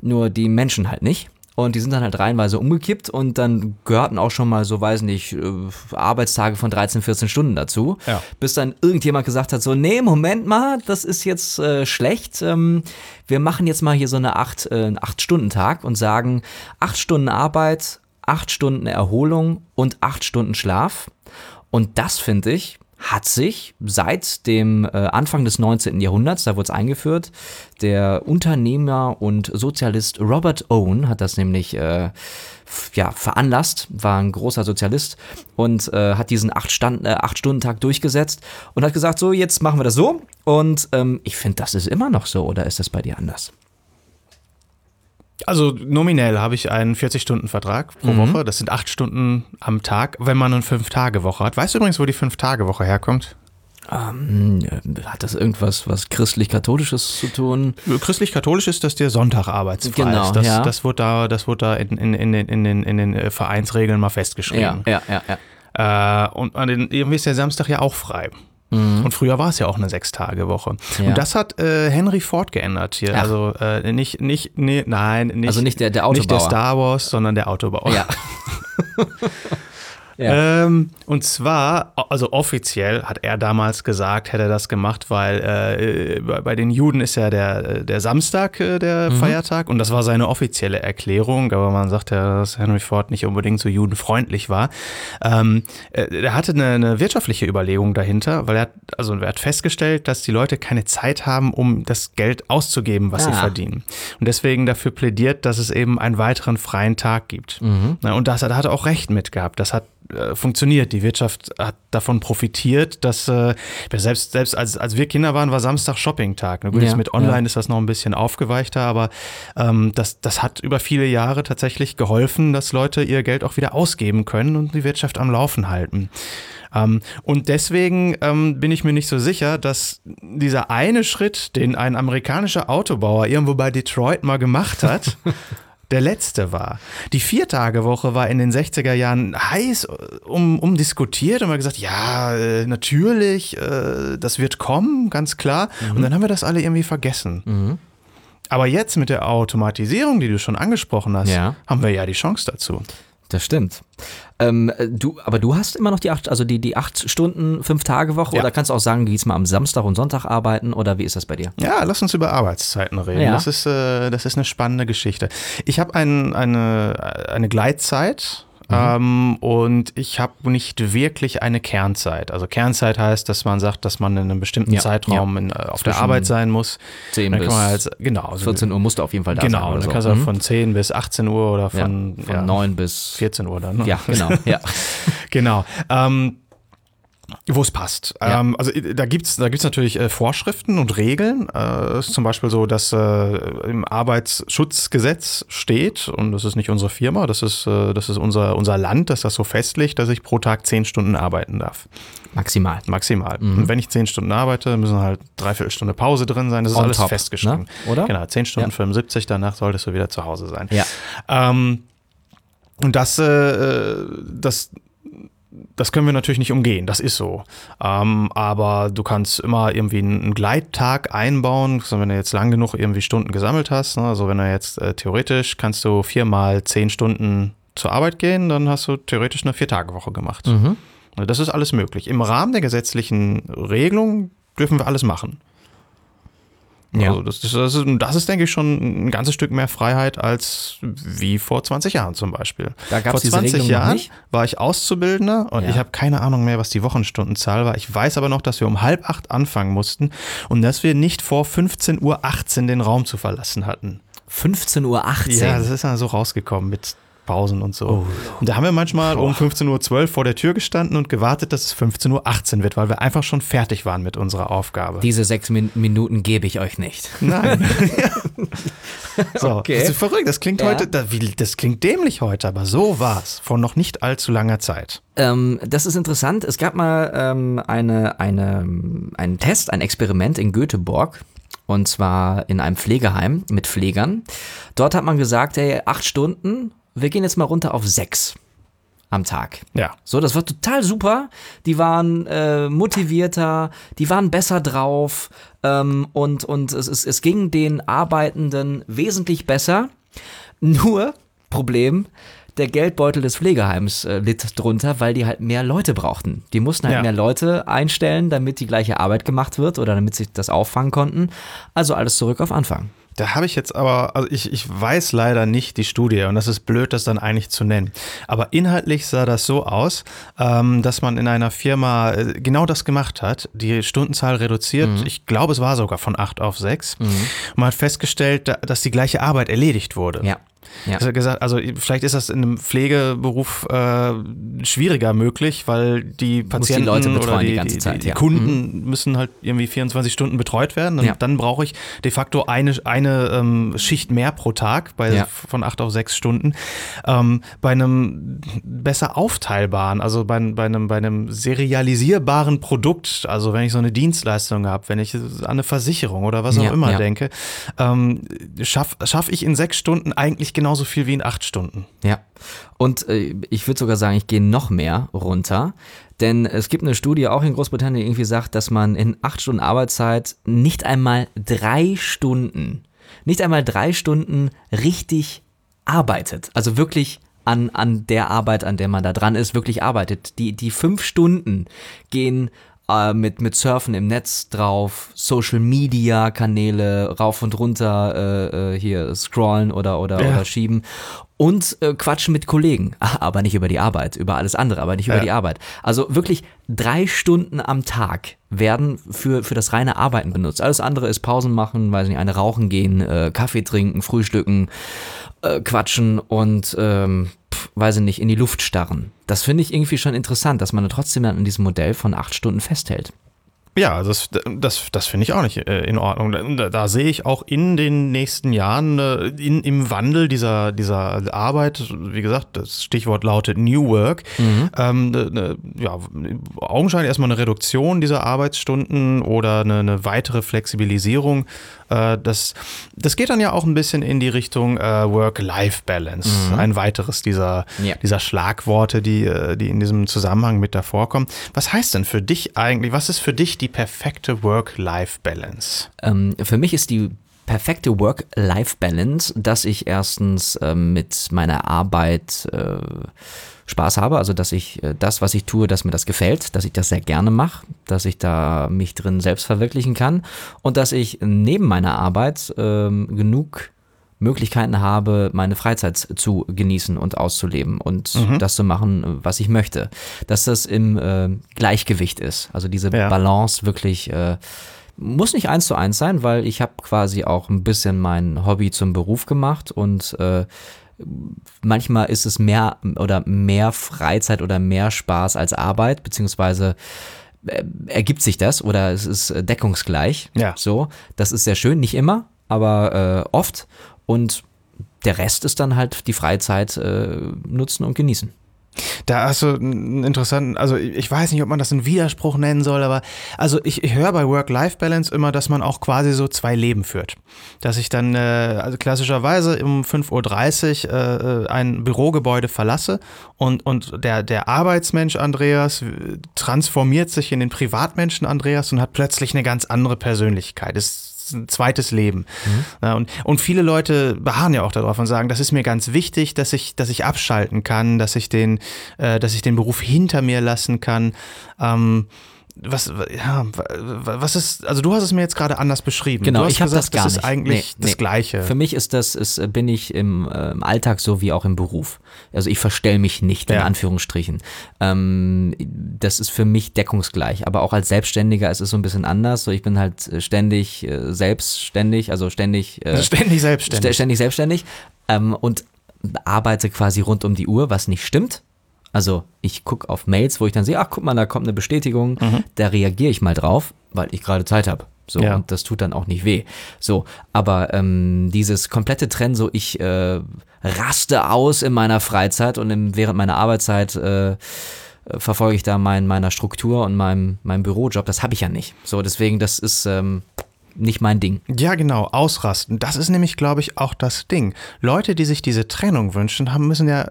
[SPEAKER 1] nur die Menschen halt nicht. Und die sind dann halt reihenweise umgekippt und dann gehörten auch schon mal so, weiß nicht, äh, Arbeitstage von 13, 14 Stunden dazu.
[SPEAKER 2] Ja.
[SPEAKER 1] Bis dann irgendjemand gesagt hat, so, nee, Moment mal, das ist jetzt äh, schlecht. Ähm, wir machen jetzt mal hier so eine 8, äh, 8-Stunden-Tag und sagen, 8 Stunden Arbeit, 8 Stunden Erholung und 8 Stunden Schlaf. Und das finde ich, hat sich seit dem äh, Anfang des 19. Jahrhunderts, da wurde es eingeführt, der Unternehmer und Sozialist Robert Owen hat das nämlich äh, ja, veranlasst, war ein großer Sozialist und äh, hat diesen 8-Stunden-Tag durchgesetzt und hat gesagt, so, jetzt machen wir das so. Und ähm, ich finde, das ist immer noch so, oder ist das bei dir anders?
[SPEAKER 2] Also nominell habe ich einen 40-Stunden-Vertrag pro Woche. Das sind acht Stunden am Tag, wenn man eine Fünf-Tage-Woche hat. Weißt du übrigens, wo die Fünf-Tage-Woche herkommt?
[SPEAKER 1] Ähm, hat das irgendwas was christlich-katholisches zu tun?
[SPEAKER 2] Christlich-katholisch ist, dass der Sonntag arbeitsfrei
[SPEAKER 1] Genau,
[SPEAKER 2] ist. Das,
[SPEAKER 1] ja.
[SPEAKER 2] das wurde da, das wurde da in, in, in, den, in, den, in den äh, Vereinsregeln mal festgeschrieben.
[SPEAKER 1] ja, ja, ja.
[SPEAKER 2] Äh, und an den, irgendwie ist der Samstag ja auch frei. Und früher war es ja auch eine Sechs-Tage-Woche.
[SPEAKER 1] Ja.
[SPEAKER 2] Und das hat äh, Henry Ford geändert hier.
[SPEAKER 1] Ach.
[SPEAKER 2] Also äh, nicht, nicht, nee, nein, nicht,
[SPEAKER 1] Also nicht der- der
[SPEAKER 2] Nicht der
[SPEAKER 1] Autobauer.
[SPEAKER 2] Star Wars, sondern der Autobauer.
[SPEAKER 1] Ja. *laughs* *laughs* Ja.
[SPEAKER 2] Ähm, und zwar, also offiziell hat er damals gesagt, hätte er das gemacht, weil äh, bei den Juden ist ja der, der Samstag äh, der Feiertag und das war seine offizielle Erklärung, aber man sagt ja, dass Henry Ford nicht unbedingt so judenfreundlich war. Ähm, äh, er hatte eine, eine wirtschaftliche Überlegung dahinter, weil er hat, also er hat festgestellt, dass die Leute keine Zeit haben, um das Geld auszugeben, was sie
[SPEAKER 1] Ah.
[SPEAKER 2] verdienen. Und deswegen dafür plädiert, dass es eben einen weiteren freien Tag gibt. Na, und das, da hat er auch recht mit gehabt. Das hat äh, funktioniert. Die Wirtschaft hat davon profitiert, dass äh, selbst, selbst als, als wir Kinder waren, war Samstag Shopping-Tag. Gut,
[SPEAKER 1] Ja,
[SPEAKER 2] mit Online
[SPEAKER 1] ja.
[SPEAKER 2] ist das noch ein bisschen aufgeweichter, aber ähm, das, das hat über viele Jahre tatsächlich geholfen, dass Leute ihr Geld auch wieder ausgeben können und die Wirtschaft am Laufen halten. Ähm, und deswegen ähm, bin ich mir nicht so sicher, dass dieser eine Schritt, den ein amerikanischer Autobauer irgendwo bei Detroit mal gemacht hat, *laughs* der letzte war. Die Viertagewoche war in den 60er Jahren heiß äh, um, umdiskutiert und man gesagt, ja, äh, natürlich, äh, das wird kommen, ganz klar. Und dann haben wir das alle irgendwie vergessen. Aber jetzt mit der Automatisierung, die du schon angesprochen hast,
[SPEAKER 1] Ja.
[SPEAKER 2] haben wir ja die Chance dazu.
[SPEAKER 1] Das stimmt. Ähm, du, aber du hast immer noch die acht, also die, die acht Stunden, fünf Tage Woche
[SPEAKER 2] Ja.
[SPEAKER 1] oder kannst du auch sagen, gehst mal am Samstag und Sonntag arbeiten oder wie ist das bei dir?
[SPEAKER 2] Ja, lass uns über Arbeitszeiten reden.
[SPEAKER 1] Ja.
[SPEAKER 2] Das, ist, äh, das ist eine spannende Geschichte. Ich habe ein, eine, eine Gleitzeit. Ähm, und ich habe nicht wirklich eine Kernzeit. Also Kernzeit heißt, dass man sagt, dass man in einem bestimmten
[SPEAKER 1] Ja,
[SPEAKER 2] Zeitraum in, äh, auf der
[SPEAKER 1] Zwischen
[SPEAKER 2] Arbeit sein muss.
[SPEAKER 1] 10
[SPEAKER 2] Dann
[SPEAKER 1] bis
[SPEAKER 2] halt, genau, also
[SPEAKER 1] 14 Uhr musst du auf jeden Fall da sein.
[SPEAKER 2] Genau, dann
[SPEAKER 1] so.
[SPEAKER 2] kannst du
[SPEAKER 1] Mhm.
[SPEAKER 2] von 10 bis 18 Uhr oder
[SPEAKER 1] ja,
[SPEAKER 2] von,
[SPEAKER 1] von
[SPEAKER 2] ja,
[SPEAKER 1] 9 bis
[SPEAKER 2] 14 Uhr dann. Ne?
[SPEAKER 1] Ja, genau. Ja. *laughs*
[SPEAKER 2] Genau. Ähm, wo es passt.
[SPEAKER 1] Ja.
[SPEAKER 2] Ähm, also äh, da gibt es da gibt's natürlich äh, Vorschriften und Regeln. Äh, ist zum Beispiel so, dass äh, im Arbeitsschutzgesetz steht, und das ist nicht unsere Firma, das ist, äh, das ist unser, unser Land, das das so festlegt, dass ich pro Tag zehn Stunden arbeiten darf.
[SPEAKER 1] Maximal.
[SPEAKER 2] Maximal.
[SPEAKER 1] Mhm.
[SPEAKER 2] Und wenn ich zehn Stunden arbeite, müssen halt dreiviertel Stunde Pause drin sein. Das ist
[SPEAKER 1] On
[SPEAKER 2] alles
[SPEAKER 1] top,
[SPEAKER 2] festgeschrieben.
[SPEAKER 1] ne? Oder?
[SPEAKER 2] Genau, zehn Stunden
[SPEAKER 1] Ja.
[SPEAKER 2] 75, danach solltest du wieder zu Hause sein.
[SPEAKER 1] Ja.
[SPEAKER 2] Ähm, und das, äh, das, das können wir natürlich nicht umgehen, das ist so. Ähm, aber du kannst immer irgendwie einen Gleittag einbauen, also wenn du jetzt lang genug irgendwie Stunden gesammelt hast. Ne? Also wenn du jetzt äh, theoretisch kannst du viermal zehn Stunden zur Arbeit gehen, dann hast du theoretisch eine Vier-Tage-Woche gemacht.
[SPEAKER 1] Mhm.
[SPEAKER 2] Das ist alles möglich. Im Rahmen der gesetzlichen Regelung dürfen wir alles machen.
[SPEAKER 1] Ja.
[SPEAKER 2] Also das, ist, das, ist, das ist, denke ich, schon ein ganzes Stück mehr Freiheit als wie vor 20 Jahren zum Beispiel.
[SPEAKER 1] Da gab's
[SPEAKER 2] vor
[SPEAKER 1] diese
[SPEAKER 2] 20
[SPEAKER 1] Regelung
[SPEAKER 2] Jahren war ich Auszubildender und
[SPEAKER 1] Ja.
[SPEAKER 2] ich habe keine Ahnung mehr, was die Wochenstundenzahl war. Ich weiß aber noch, dass wir um halb acht anfangen mussten und dass wir nicht vor 15.18 Uhr den Raum zu verlassen hatten.
[SPEAKER 1] 15.18 Uhr.
[SPEAKER 2] Ja, das ist dann so rausgekommen mit Pausen und so.
[SPEAKER 1] Oh.
[SPEAKER 2] Und da haben wir manchmal um 15.12 Uhr vor der Tür gestanden und gewartet, dass es 15.18 Uhr wird, weil wir einfach schon fertig waren mit unserer Aufgabe.
[SPEAKER 1] Diese sechs Min Minuten gebe ich euch nicht.
[SPEAKER 2] Nein. *laughs* so,
[SPEAKER 1] Okay.
[SPEAKER 2] das ist verrückt. Das klingt
[SPEAKER 1] Ja.
[SPEAKER 2] heute, das, klingt dämlich heute, aber so war's vor noch nicht allzu langer Zeit.
[SPEAKER 1] Ähm, das ist interessant. Es gab mal ähm, eine, eine, einen Test, ein Experiment in Göteborg. Und zwar in einem Pflegeheim mit Pflegern. Dort hat man gesagt, hey, acht Stunden, wir gehen jetzt mal runter auf sechs am Tag.
[SPEAKER 2] Ja.
[SPEAKER 1] So, das war total super. Die waren äh, motivierter, die waren besser drauf ähm, und, und es, es, es ging den Arbeitenden wesentlich besser. Nur, Problem, der Geldbeutel des Pflegeheims äh, litt drunter, weil die halt mehr Leute brauchten. Die mussten halt
[SPEAKER 2] Ja.
[SPEAKER 1] mehr Leute einstellen, damit die gleiche Arbeit gemacht wird oder damit sie das auffangen konnten. Also alles zurück auf Anfang.
[SPEAKER 2] Da habe ich jetzt aber, also ich, ich weiß leider nicht die Studie und das ist blöd, das dann eigentlich zu nennen. Aber inhaltlich sah das so aus, ähm, dass man in einer Firma äh, genau das gemacht hat, die Stundenzahl reduziert. Ich glaube, es war sogar von acht auf sechs. Und man hat festgestellt, da- dass die gleiche Arbeit erledigt wurde.
[SPEAKER 1] Ja. Ja.
[SPEAKER 2] Also gesagt, also vielleicht ist das in einem Pflegeberuf äh, schwieriger möglich, weil die Patienten
[SPEAKER 1] Leute betreuen
[SPEAKER 2] oder
[SPEAKER 1] die
[SPEAKER 2] die,
[SPEAKER 1] ganze
[SPEAKER 2] die,
[SPEAKER 1] Zeit,
[SPEAKER 2] die
[SPEAKER 1] ja. Mhm.
[SPEAKER 2] Kunden müssen halt irgendwie 24 Stunden betreut werden und
[SPEAKER 1] Ja.
[SPEAKER 2] dann brauche ich de facto eine, eine ähm, Schicht mehr pro Tag bei,
[SPEAKER 1] Ja.
[SPEAKER 2] von acht auf sechs Stunden. Ähm, bei einem besser aufteilbaren, also bei, bei, einem, bei einem serialisierbaren Produkt, also wenn ich so eine Dienstleistung habe, wenn ich an eine Versicherung oder was auch
[SPEAKER 1] Ja,
[SPEAKER 2] immer
[SPEAKER 1] ja.
[SPEAKER 2] denke, ähm, schaffe schaff ich in sechs Stunden eigentlich genauso viel wie in acht Stunden.
[SPEAKER 1] Ja. Und äh, ich würde sogar sagen, ich gehe noch mehr runter. Denn es gibt eine Studie auch in Großbritannien, die irgendwie sagt, dass man in acht Stunden Arbeitszeit nicht einmal drei Stunden, nicht einmal drei Stunden richtig arbeitet. Also wirklich an, an der Arbeit, an der man da dran ist, wirklich arbeitet. Die, die fünf Stunden gehen äh, mit, mit Surfen im Netz drauf, Social Media Kanäle rauf und runter äh, äh, hier scrollen oder, oder, ja. oder schieben und äh, quatschen mit Kollegen, *laughs* aber nicht über die Arbeit, über alles andere, aber nicht über ja. die Arbeit. Also wirklich drei Stunden am Tag werden für, für das reine Arbeiten benutzt. Alles andere ist Pausen machen, weiß nicht, eine rauchen gehen, äh, Kaffee trinken, frühstücken, äh, quatschen und ähm, pff, weiß ich nicht, in die Luft starren. Das finde ich irgendwie schon interessant, dass man trotzdem an diesem Modell von acht Stunden festhält.
[SPEAKER 2] Ja, das, das, das finde ich auch nicht äh, in Ordnung. Da, da, sehe ich auch in den nächsten Jahren äh, in, im Wandel dieser, dieser Arbeit, wie gesagt, das Stichwort lautet New Work, mhm. ähm, ne, ne, ja, augenscheinlich erstmal eine Reduktion dieser Arbeitsstunden oder eine, eine weitere Flexibilisierung äh, das, das geht dann ja auch ein bisschen in die Richtung äh, Work-Life-Balance. Mhm. Ein weiteres dieser, ja. dieser Schlagworte, die, äh, die in diesem Zusammenhang mit davor kommen. Was heißt denn für dich eigentlich, was ist für dich die perfekte Work-Life-Balance?
[SPEAKER 1] Ähm, für mich ist die perfekte Work-Life-Balance, dass ich erstens ähm, mit meiner Arbeit äh, Spaß habe, also dass ich äh, das, was ich tue, dass mir das gefällt, dass ich das sehr gerne mache, dass ich da mich drin selbst verwirklichen kann und dass ich neben meiner Arbeit ähm, genug Möglichkeiten habe, meine Freizeit zu genießen und auszuleben und mhm. das zu machen, was ich möchte. Dass das im äh, Gleichgewicht ist. Also diese ja. Balance wirklich äh, muss nicht eins zu eins sein, weil ich habe quasi auch ein bisschen mein Hobby zum Beruf gemacht und äh, manchmal ist es mehr oder mehr Freizeit oder mehr Spaß als Arbeit, beziehungsweise äh, ergibt sich das oder es ist deckungsgleich. Ja. So, das ist sehr schön, nicht immer, aber äh, oft. Und der Rest ist dann halt die Freizeit äh, nutzen und genießen.
[SPEAKER 2] Da hast du einen interessanten, also ich weiß nicht, ob man das einen Widerspruch nennen soll, aber also ich, ich höre bei Work-Life-Balance immer, dass man auch quasi so zwei Leben führt. Dass ich dann äh, also klassischerweise um 5.30 Uhr äh, ein Bürogebäude verlasse und, und der, der Arbeitsmensch Andreas transformiert sich in den Privatmenschen Andreas und hat plötzlich eine ganz andere Persönlichkeit. Ein zweites Leben. Mhm. Ja, und, und viele Leute beharren ja auch darauf und sagen, das ist mir ganz wichtig, dass ich, dass ich abschalten kann, dass ich den, äh, dass ich den Beruf hinter mir lassen kann. Ähm, was, ja, was ist, also du hast es mir jetzt gerade anders beschrieben.
[SPEAKER 1] Genau, ich habe das gar
[SPEAKER 2] das
[SPEAKER 1] nicht.
[SPEAKER 2] ist eigentlich nee, das nee. Gleiche.
[SPEAKER 1] Für mich ist das, ist, bin ich im, äh, im Alltag so wie auch im Beruf. Also ich verstell mich nicht, in ja. Anführungsstrichen. Ähm, das ist für mich deckungsgleich. Aber auch als Selbstständiger ist es so ein bisschen anders. So, ich bin halt äh, ständig äh, selbstständig, also ständig.
[SPEAKER 2] Äh, ständig selbstständig.
[SPEAKER 1] Ständig selbstständig. Ähm, und arbeite quasi rund um die Uhr, was nicht stimmt. Also ich gucke auf Mails, wo ich dann sehe, ach guck mal, da kommt eine Bestätigung, mhm. da reagiere ich mal drauf, weil ich gerade Zeit habe. So, ja. und das tut dann auch nicht weh. So, aber ähm, dieses komplette Trennen, so ich äh, raste aus in meiner Freizeit und im, während meiner Arbeitszeit äh, verfolge ich da mein, meiner Struktur und meinem, meinem Bürojob, das habe ich ja nicht. So, deswegen, das ist, ähm, nicht mein Ding.
[SPEAKER 2] Ja, genau, ausrasten. Das ist nämlich, glaube ich, auch das Ding. Leute, die sich diese Trennung wünschen, haben, müssen ja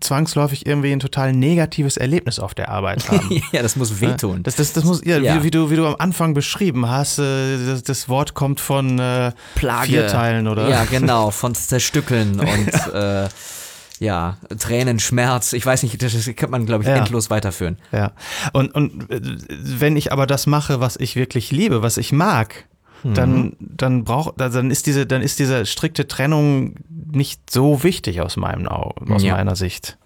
[SPEAKER 2] zwangsläufig irgendwie ein total negatives Erlebnis auf der Arbeit *laughs* haben.
[SPEAKER 1] ja, das muss wehtun.
[SPEAKER 2] Das, das, das muss, ja, ja. Wie, wie, du, wie du am Anfang beschrieben hast, äh, das, das, Wort kommt von äh,
[SPEAKER 1] Plage.
[SPEAKER 2] Vierteilen, oder?
[SPEAKER 1] Ja, *laughs* genau, von Zerstückeln *laughs* und äh, ja, Tränen, Schmerz, ich weiß nicht, das kann man, glaube ich, ja. endlos weiterführen.
[SPEAKER 2] Ja. Und, und äh, wenn ich aber das mache, was ich wirklich liebe, was ich mag, dann, mhm. dann braucht, dann ist diese, dann ist diese strikte Trennung nicht so wichtig aus meinem aus ja. meiner Sicht.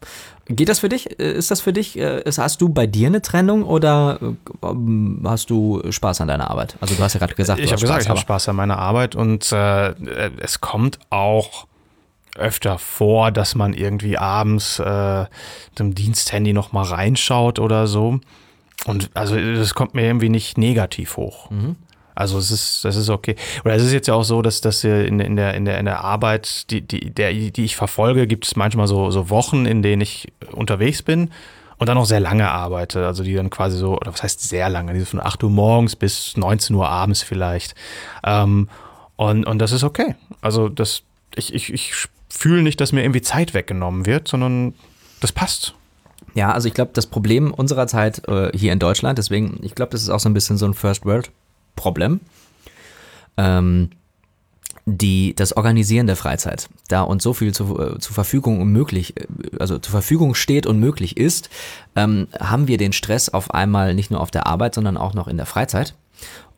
[SPEAKER 1] Geht das für dich? Äh, ist das für dich? Äh, hast du bei dir eine Trennung oder ähm, hast du Spaß an deiner Arbeit? Also du hast ja gerade gesagt,
[SPEAKER 2] ich habe gesagt, ich habe Spaß an meiner Arbeit und äh, es kommt auch öfter vor, dass man irgendwie abends äh, dem Diensthandy noch mal reinschaut oder so. Und also das kommt mir irgendwie nicht negativ hoch. Mhm. Also es ist, das ist okay. Oder es ist jetzt ja auch so, dass, dass in, in, der, in, der, in der Arbeit, die, die, der, die ich verfolge, gibt es manchmal so, so Wochen, in denen ich unterwegs bin und dann auch sehr lange arbeite. Also die dann quasi so, oder was heißt sehr lange, die von 8 Uhr morgens bis 19 Uhr abends vielleicht. Ähm, und, und das ist okay. Also das, ich, ich, ich fühle nicht, dass mir irgendwie Zeit weggenommen wird, sondern das passt.
[SPEAKER 1] Ja, also ich glaube, das Problem unserer Zeit äh, hier in Deutschland, deswegen, ich glaube, das ist auch so ein bisschen so ein First World Problem. Ähm, die, das Organisieren der Freizeit, da uns so viel zu, äh, zur Verfügung und möglich, äh, also zur Verfügung steht und möglich ist, ähm, haben wir den Stress auf einmal nicht nur auf der Arbeit, sondern auch noch in der Freizeit.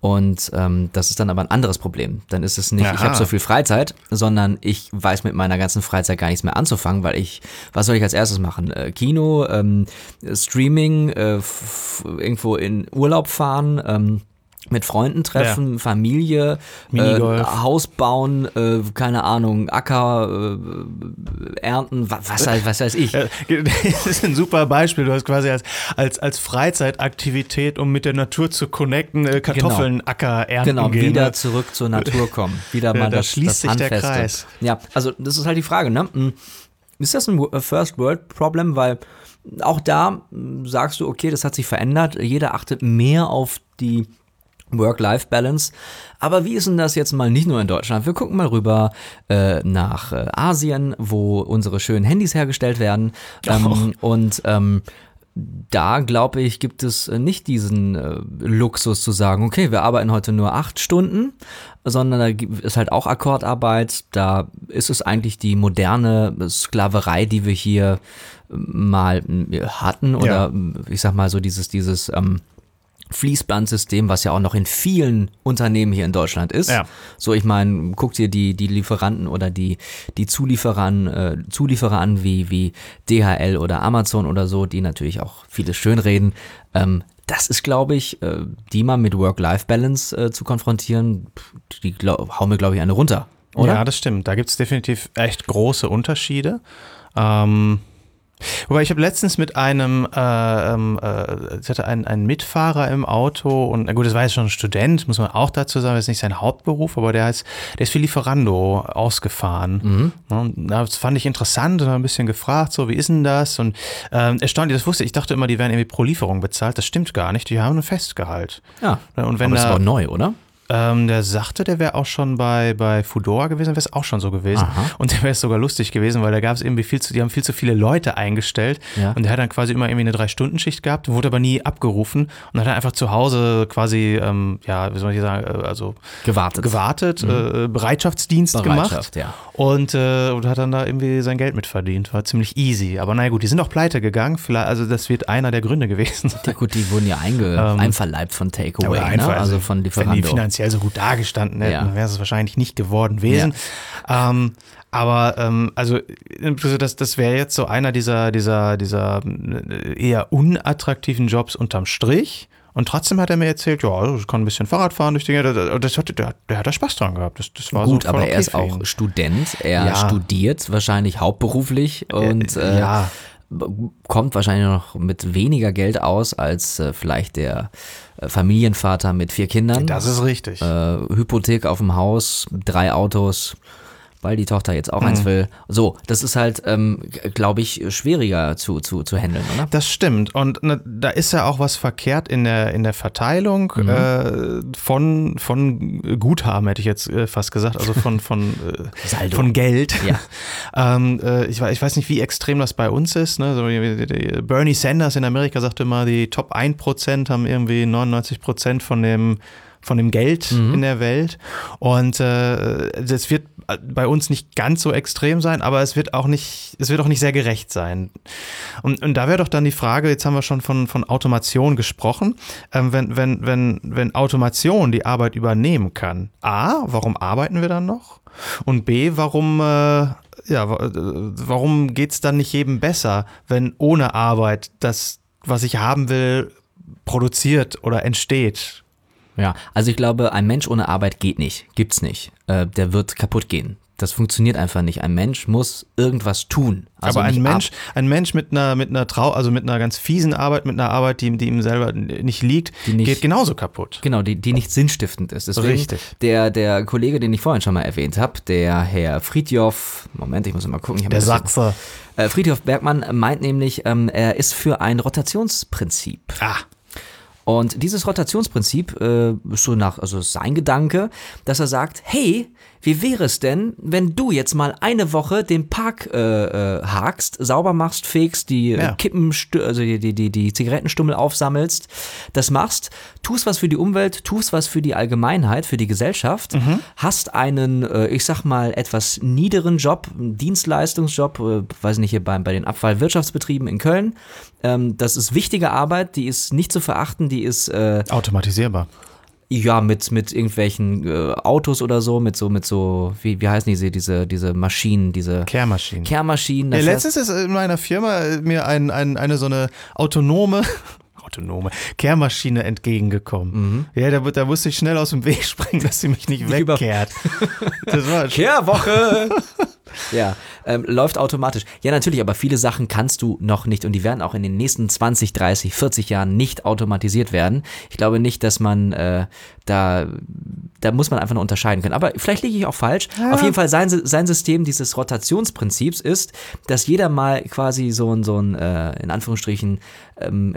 [SPEAKER 1] Und ähm, das ist dann aber ein anderes Problem. Dann ist es nicht, Aha. ich habe so viel Freizeit, sondern ich weiß mit meiner ganzen Freizeit gar nichts mehr anzufangen, weil ich, was soll ich als erstes machen? Äh, Kino, ähm, Streaming, äh, irgendwo in Urlaub fahren, ähm, mit Freunden treffen, ja. Familie, äh, Haus bauen, äh, keine Ahnung, Acker äh, ernten, was, was, was weiß ich. *laughs* *laughs*
[SPEAKER 2] Das ist ein super Beispiel. Du hast quasi als, als, als Freizeitaktivität, um mit der Natur zu connecten, äh, Kartoffeln, genau. Acker ernten
[SPEAKER 1] Genau,
[SPEAKER 2] gehen,
[SPEAKER 1] wieder ne? zurück zur Natur kommen. Wieder *laughs* mal ja, da das, schließt das sich Handfeste. der Kreis. Ja, also das ist halt die Frage, ne? Hm, ist das ein First World Problem, weil auch da hm, sagst du, okay, das hat sich verändert, jeder achtet mehr auf die Work-Life-Balance. Aber wie ist denn das jetzt mal nicht nur in Deutschland? Wir gucken mal rüber äh, nach äh, Asien, wo unsere schönen Handys hergestellt werden. *laughs* Ähm. Und ähm, da glaube ich, gibt es nicht diesen äh, Luxus zu sagen, okay, wir arbeiten heute nur acht Stunden, sondern da ist halt auch Akkordarbeit. Da ist es eigentlich die moderne Sklaverei, die wir hier äh, mal äh, hatten oder ja. ich sag mal so dieses, dieses, ähm, Fließbandsystem, was ja auch noch in vielen Unternehmen hier in Deutschland ist. Ja. So, ich meine, guck dir die, die Lieferanten oder die, die Zulieferern, äh, Zulieferer an wie, wie DHL oder Amazon oder so, die natürlich auch vieles schönreden. Ähm, das ist, glaube ich, äh, die mal mit Work-Life-Balance äh, zu konfrontieren, die glaub, hauen mir, glaube ich, eine runter, oder?
[SPEAKER 2] Ja, das stimmt. Da gibt es definitiv echt große Unterschiede. Ähm, Wobei ich habe letztens mit einem, äh, ähm, äh, ich hatte einen, einen Mitfahrer im Auto und na gut, das war jetzt schon ein Student, muss man auch dazu sagen, das ist nicht sein Hauptberuf, aber der ist, der ist für Lieferando ausgefahren. Mhm. Das fand ich interessant und habe ein bisschen gefragt, so wie ist denn das? Und ähm, erstaunlich, das wusste ich, ich dachte immer, die werden irgendwie pro Lieferung bezahlt. Das stimmt gar nicht, die haben ein Festgehalt.
[SPEAKER 1] Ja. Und wenn aber das da, war neu, oder?
[SPEAKER 2] Ähm, der sagte, der wäre auch schon bei, bei Fudora gewesen, wäre es auch schon so gewesen. Aha. Und der wäre sogar lustig gewesen, weil da gab es irgendwie viel zu, die haben viel zu viele Leute eingestellt. Ja. Und der hat dann quasi immer irgendwie eine Drei-Stunden-Schicht gehabt, wurde aber nie abgerufen und hat dann einfach zu Hause quasi, ähm, ja, wie soll ich sagen, äh, also
[SPEAKER 1] gewartet,
[SPEAKER 2] gewartet mhm. äh, Bereitschaftsdienst
[SPEAKER 1] Bereitschaft,
[SPEAKER 2] gemacht.
[SPEAKER 1] Ja.
[SPEAKER 2] Und, äh, und hat dann da irgendwie sein Geld mitverdient. War ziemlich easy. Aber naja, gut, die sind auch pleite gegangen. Vielleicht, also das wird einer der Gründe gewesen sein.
[SPEAKER 1] Ja, gut, die wurden ja einge *laughs* ähm, einverleibt von Takeaway, ne? also von Lieferando.
[SPEAKER 2] Wenn die finanziell so gut dagestanden hätten, ja. wäre es wahrscheinlich nicht geworden gewesen. Ja. Ähm, aber ähm, also das, das wäre jetzt so einer dieser, dieser, dieser äh, eher unattraktiven Jobs unterm Strich. Und trotzdem hat er mir erzählt, ja, ich kann ein bisschen Fahrrad fahren durch die das hat, der, der hat da Spaß dran gehabt. Das, das war
[SPEAKER 1] Gut,
[SPEAKER 2] so
[SPEAKER 1] aber okay er ist auch. Student, er ja. studiert wahrscheinlich hauptberuflich äh, und äh, ja. Kommt wahrscheinlich noch mit weniger Geld aus als äh, vielleicht der äh, Familienvater mit vier Kindern.
[SPEAKER 2] Das ist richtig.
[SPEAKER 1] Äh, Hypothek auf dem Haus, drei Autos weil die Tochter jetzt auch mhm. eins will. So, das ist halt, ähm, glaube ich, schwieriger zu, zu, zu handeln, oder?
[SPEAKER 2] Das stimmt. Und ne, da ist ja auch was verkehrt in der, in der Verteilung mhm. äh, von, von Guthaben, hätte ich jetzt äh, fast gesagt, also von, von, *laughs* äh, von Geld.
[SPEAKER 1] Ja. *laughs*
[SPEAKER 2] ähm, äh, ich, ich weiß nicht, wie extrem das bei uns ist. Ne? So, Bernie Sanders in Amerika sagte immer, die Top 1% haben irgendwie 99% von dem von dem Geld mhm. in der Welt. Und äh, das wird bei uns nicht ganz so extrem sein, aber es wird auch nicht, es wird auch nicht sehr gerecht sein. Und, und da wäre doch dann die Frage, jetzt haben wir schon von, von Automation gesprochen, ähm, wenn, wenn, wenn, wenn Automation die Arbeit übernehmen kann, A, warum arbeiten wir dann noch? Und B, warum, äh, ja, warum geht es dann nicht jedem besser, wenn ohne Arbeit das, was ich haben will, produziert oder entsteht?
[SPEAKER 1] Ja, also ich glaube, ein Mensch ohne Arbeit geht nicht, gibt's nicht. Äh, der wird kaputt gehen. Das funktioniert einfach nicht. Ein Mensch muss irgendwas tun.
[SPEAKER 2] Also Aber ein Mensch, ein Mensch mit einer, mit einer Trau, also mit einer ganz fiesen Arbeit, mit einer Arbeit, die, die ihm selber nicht liegt, nicht, geht genauso kaputt.
[SPEAKER 1] Genau, die, die nicht sinnstiftend ist. Deswegen
[SPEAKER 2] Richtig.
[SPEAKER 1] Der, der Kollege, den ich vorhin schon mal erwähnt habe, der Herr Friedjof, Moment, ich muss mal gucken.
[SPEAKER 2] der Sachse.
[SPEAKER 1] Äh, Friedhof Bergmann meint nämlich, ähm, er ist für ein Rotationsprinzip.
[SPEAKER 2] Ah.
[SPEAKER 1] Und dieses Rotationsprinzip äh, ist so nach, also sein Gedanke, dass er sagt, hey, Wie wäre es denn, wenn du jetzt mal eine Woche den Park äh, äh, hakst, sauber machst, fegst, die äh,
[SPEAKER 2] Ja.
[SPEAKER 1] Kippen, also die, die, die, die Zigarettenstummel aufsammelst, das machst, tust was für die Umwelt, tust was für die Allgemeinheit, für die Gesellschaft, hast einen, äh, ich sag mal, etwas niederen Job, einen Dienstleistungsjob, äh, weiß nicht, hier bei, bei den Abfallwirtschaftsbetrieben in Köln. Ähm, das ist wichtige Arbeit, die ist nicht zu verachten, die ist äh,
[SPEAKER 2] Automatisierbar.
[SPEAKER 1] Ja, mit, mit irgendwelchen äh, Autos oder so, mit so, mit so, wie, wie heißen diese, diese, diese Maschinen, diese
[SPEAKER 2] Kehrmaschinen.
[SPEAKER 1] Kehrmaschinen.
[SPEAKER 2] Ja, letztens ist in meiner Firma äh, mir ein, ein, eine so eine autonome, *laughs* autonome Kehrmaschine entgegengekommen. Ja, da, da musste ich schnell aus dem Weg *laughs* springen, dass sie mich nicht wegkehrt. *laughs* Das war
[SPEAKER 1] Kehrwoche! *laughs* ja, ähm, läuft automatisch. Ja, natürlich, aber viele Sachen kannst du noch nicht und die werden auch in den nächsten 20, 30, 40 Jahren nicht automatisiert werden. Ich glaube nicht, dass man äh, da, da muss man einfach nur unterscheiden können. Aber vielleicht liege ich auch falsch. Auf jeden Fall sein, sein System dieses Rotationsprinzips ist, dass jeder mal quasi so ein, so ein äh, in Anführungsstrichen, ähm,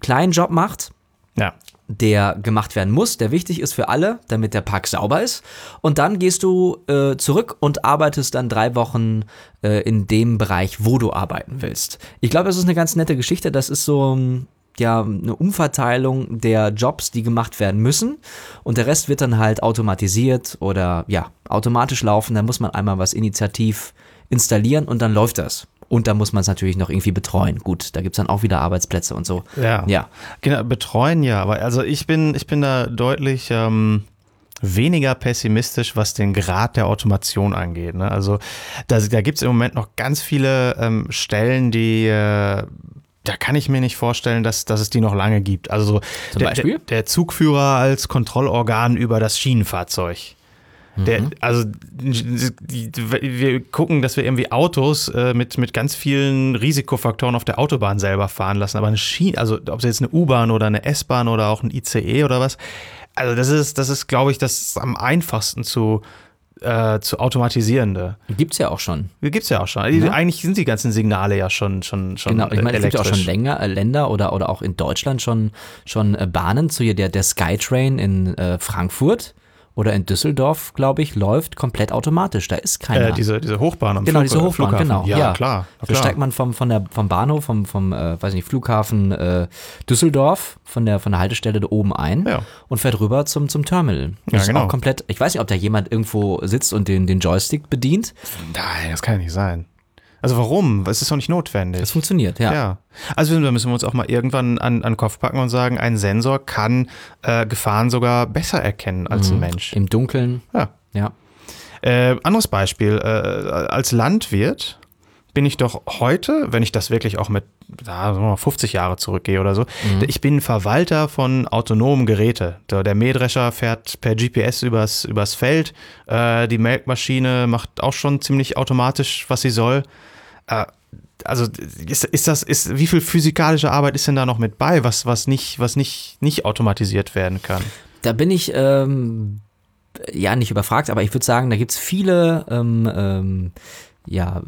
[SPEAKER 1] kleinen Job macht
[SPEAKER 2] ja.
[SPEAKER 1] Der gemacht werden muss, der wichtig ist für alle, damit der Park sauber ist. Und dann gehst du äh, zurück und arbeitest dann drei Wochen äh, in dem Bereich, wo du arbeiten willst. Ich glaube, das ist eine ganz nette Geschichte. Das ist so ähm, ja eine Umverteilung der Jobs, die gemacht werden müssen. Und der Rest wird dann halt automatisiert oder ja automatisch laufen. Da muss man einmal was initiativ installieren und dann läuft das. Und da muss man es natürlich noch irgendwie betreuen. Gut, da gibt's dann auch wieder Arbeitsplätze und so.
[SPEAKER 2] Ja.
[SPEAKER 1] Ja.
[SPEAKER 2] Genau, betreuen ja, aber also ich bin, ich bin da deutlich ähm, weniger pessimistisch, was den Grad der Automation angeht. Ne? Also da, da gibt es im Moment noch ganz viele ähm, Stellen, die äh, da kann ich mir nicht vorstellen, dass, dass es die noch lange gibt. Also so
[SPEAKER 1] Zum
[SPEAKER 2] der,
[SPEAKER 1] Beispiel?
[SPEAKER 2] Der Zugführer als Kontrollorgan über das Schienenfahrzeug. Der,
[SPEAKER 1] Mhm.
[SPEAKER 2] also die, wir gucken, dass wir irgendwie Autos äh, mit, mit ganz vielen Risikofaktoren auf der Autobahn selber fahren lassen. Aber eine Schiene, also ob es jetzt eine U-Bahn oder eine S-Bahn oder auch ein ICE oder was, also das ist, das ist, glaube ich, das am einfachsten zu, äh, zu automatisierende.
[SPEAKER 1] Gibt's ja auch schon.
[SPEAKER 2] Gibt's ja auch schon.
[SPEAKER 1] Ja.
[SPEAKER 2] Eigentlich sind die ganzen Signale ja schon, schon, schon
[SPEAKER 1] Genau, ich meine, es gibt ja auch schon länger, äh, Länder oder, oder auch in Deutschland schon, schon äh, Bahnen zu hier, der, der Skytrain in äh, Frankfurt oder in Düsseldorf, glaube ich, läuft komplett automatisch. Da ist keiner.
[SPEAKER 2] Äh, diese, diese Hochbahn am
[SPEAKER 1] genau,
[SPEAKER 2] Flug,
[SPEAKER 1] diese Hochbahn,
[SPEAKER 2] Flughafen.
[SPEAKER 1] genau.
[SPEAKER 2] Ja, klar.
[SPEAKER 1] Da
[SPEAKER 2] klar.
[SPEAKER 1] steigt man vom, von der, vom Bahnhof, vom, vom äh, weiß nicht, Flughafen äh, Düsseldorf, von der, von der Haltestelle da oben ein
[SPEAKER 2] Ja.
[SPEAKER 1] und fäärt rüber zum, zum Terminal. Das
[SPEAKER 2] Ja,
[SPEAKER 1] ist
[SPEAKER 2] genau.
[SPEAKER 1] auch komplett, ich weiß nicht, ob da jemand irgendwo sitzt und den, den Joystick bedient.
[SPEAKER 2] Nein, das kann ja nicht sein. Also warum? Es ist doch nicht notwendig.
[SPEAKER 1] Das funktioniert, ja.
[SPEAKER 2] Ja. Also da müssen wir uns auch mal irgendwann an, an den Kopf packen und sagen, ein Sensor kann äh, Gefahren sogar besser erkennen als ein Mensch.
[SPEAKER 1] Im Dunkeln,
[SPEAKER 2] Ja.
[SPEAKER 1] ja.
[SPEAKER 2] Äh, anderes Beispiel, äh, als Landwirt bin ich doch heute, wenn ich das wirklich auch mit mal 50 Jahre zurückgehe oder so, ich bin Verwalter von autonomen Geräten. Der, der Mähdrescher fährt per GPS übers, übers Feld, äh, die Melkmaschine macht auch schon ziemlich automatisch, was sie soll. Äh, also ist, ist das, ist, wie viel physikalische Arbeit ist denn da noch mit bei, was, was nicht, was nicht, nicht automatisiert werden kann?
[SPEAKER 1] Da bin ich ähm, ja nicht überfragt, aber ich würde sagen, da gibt's viele ähm, ähm, ja,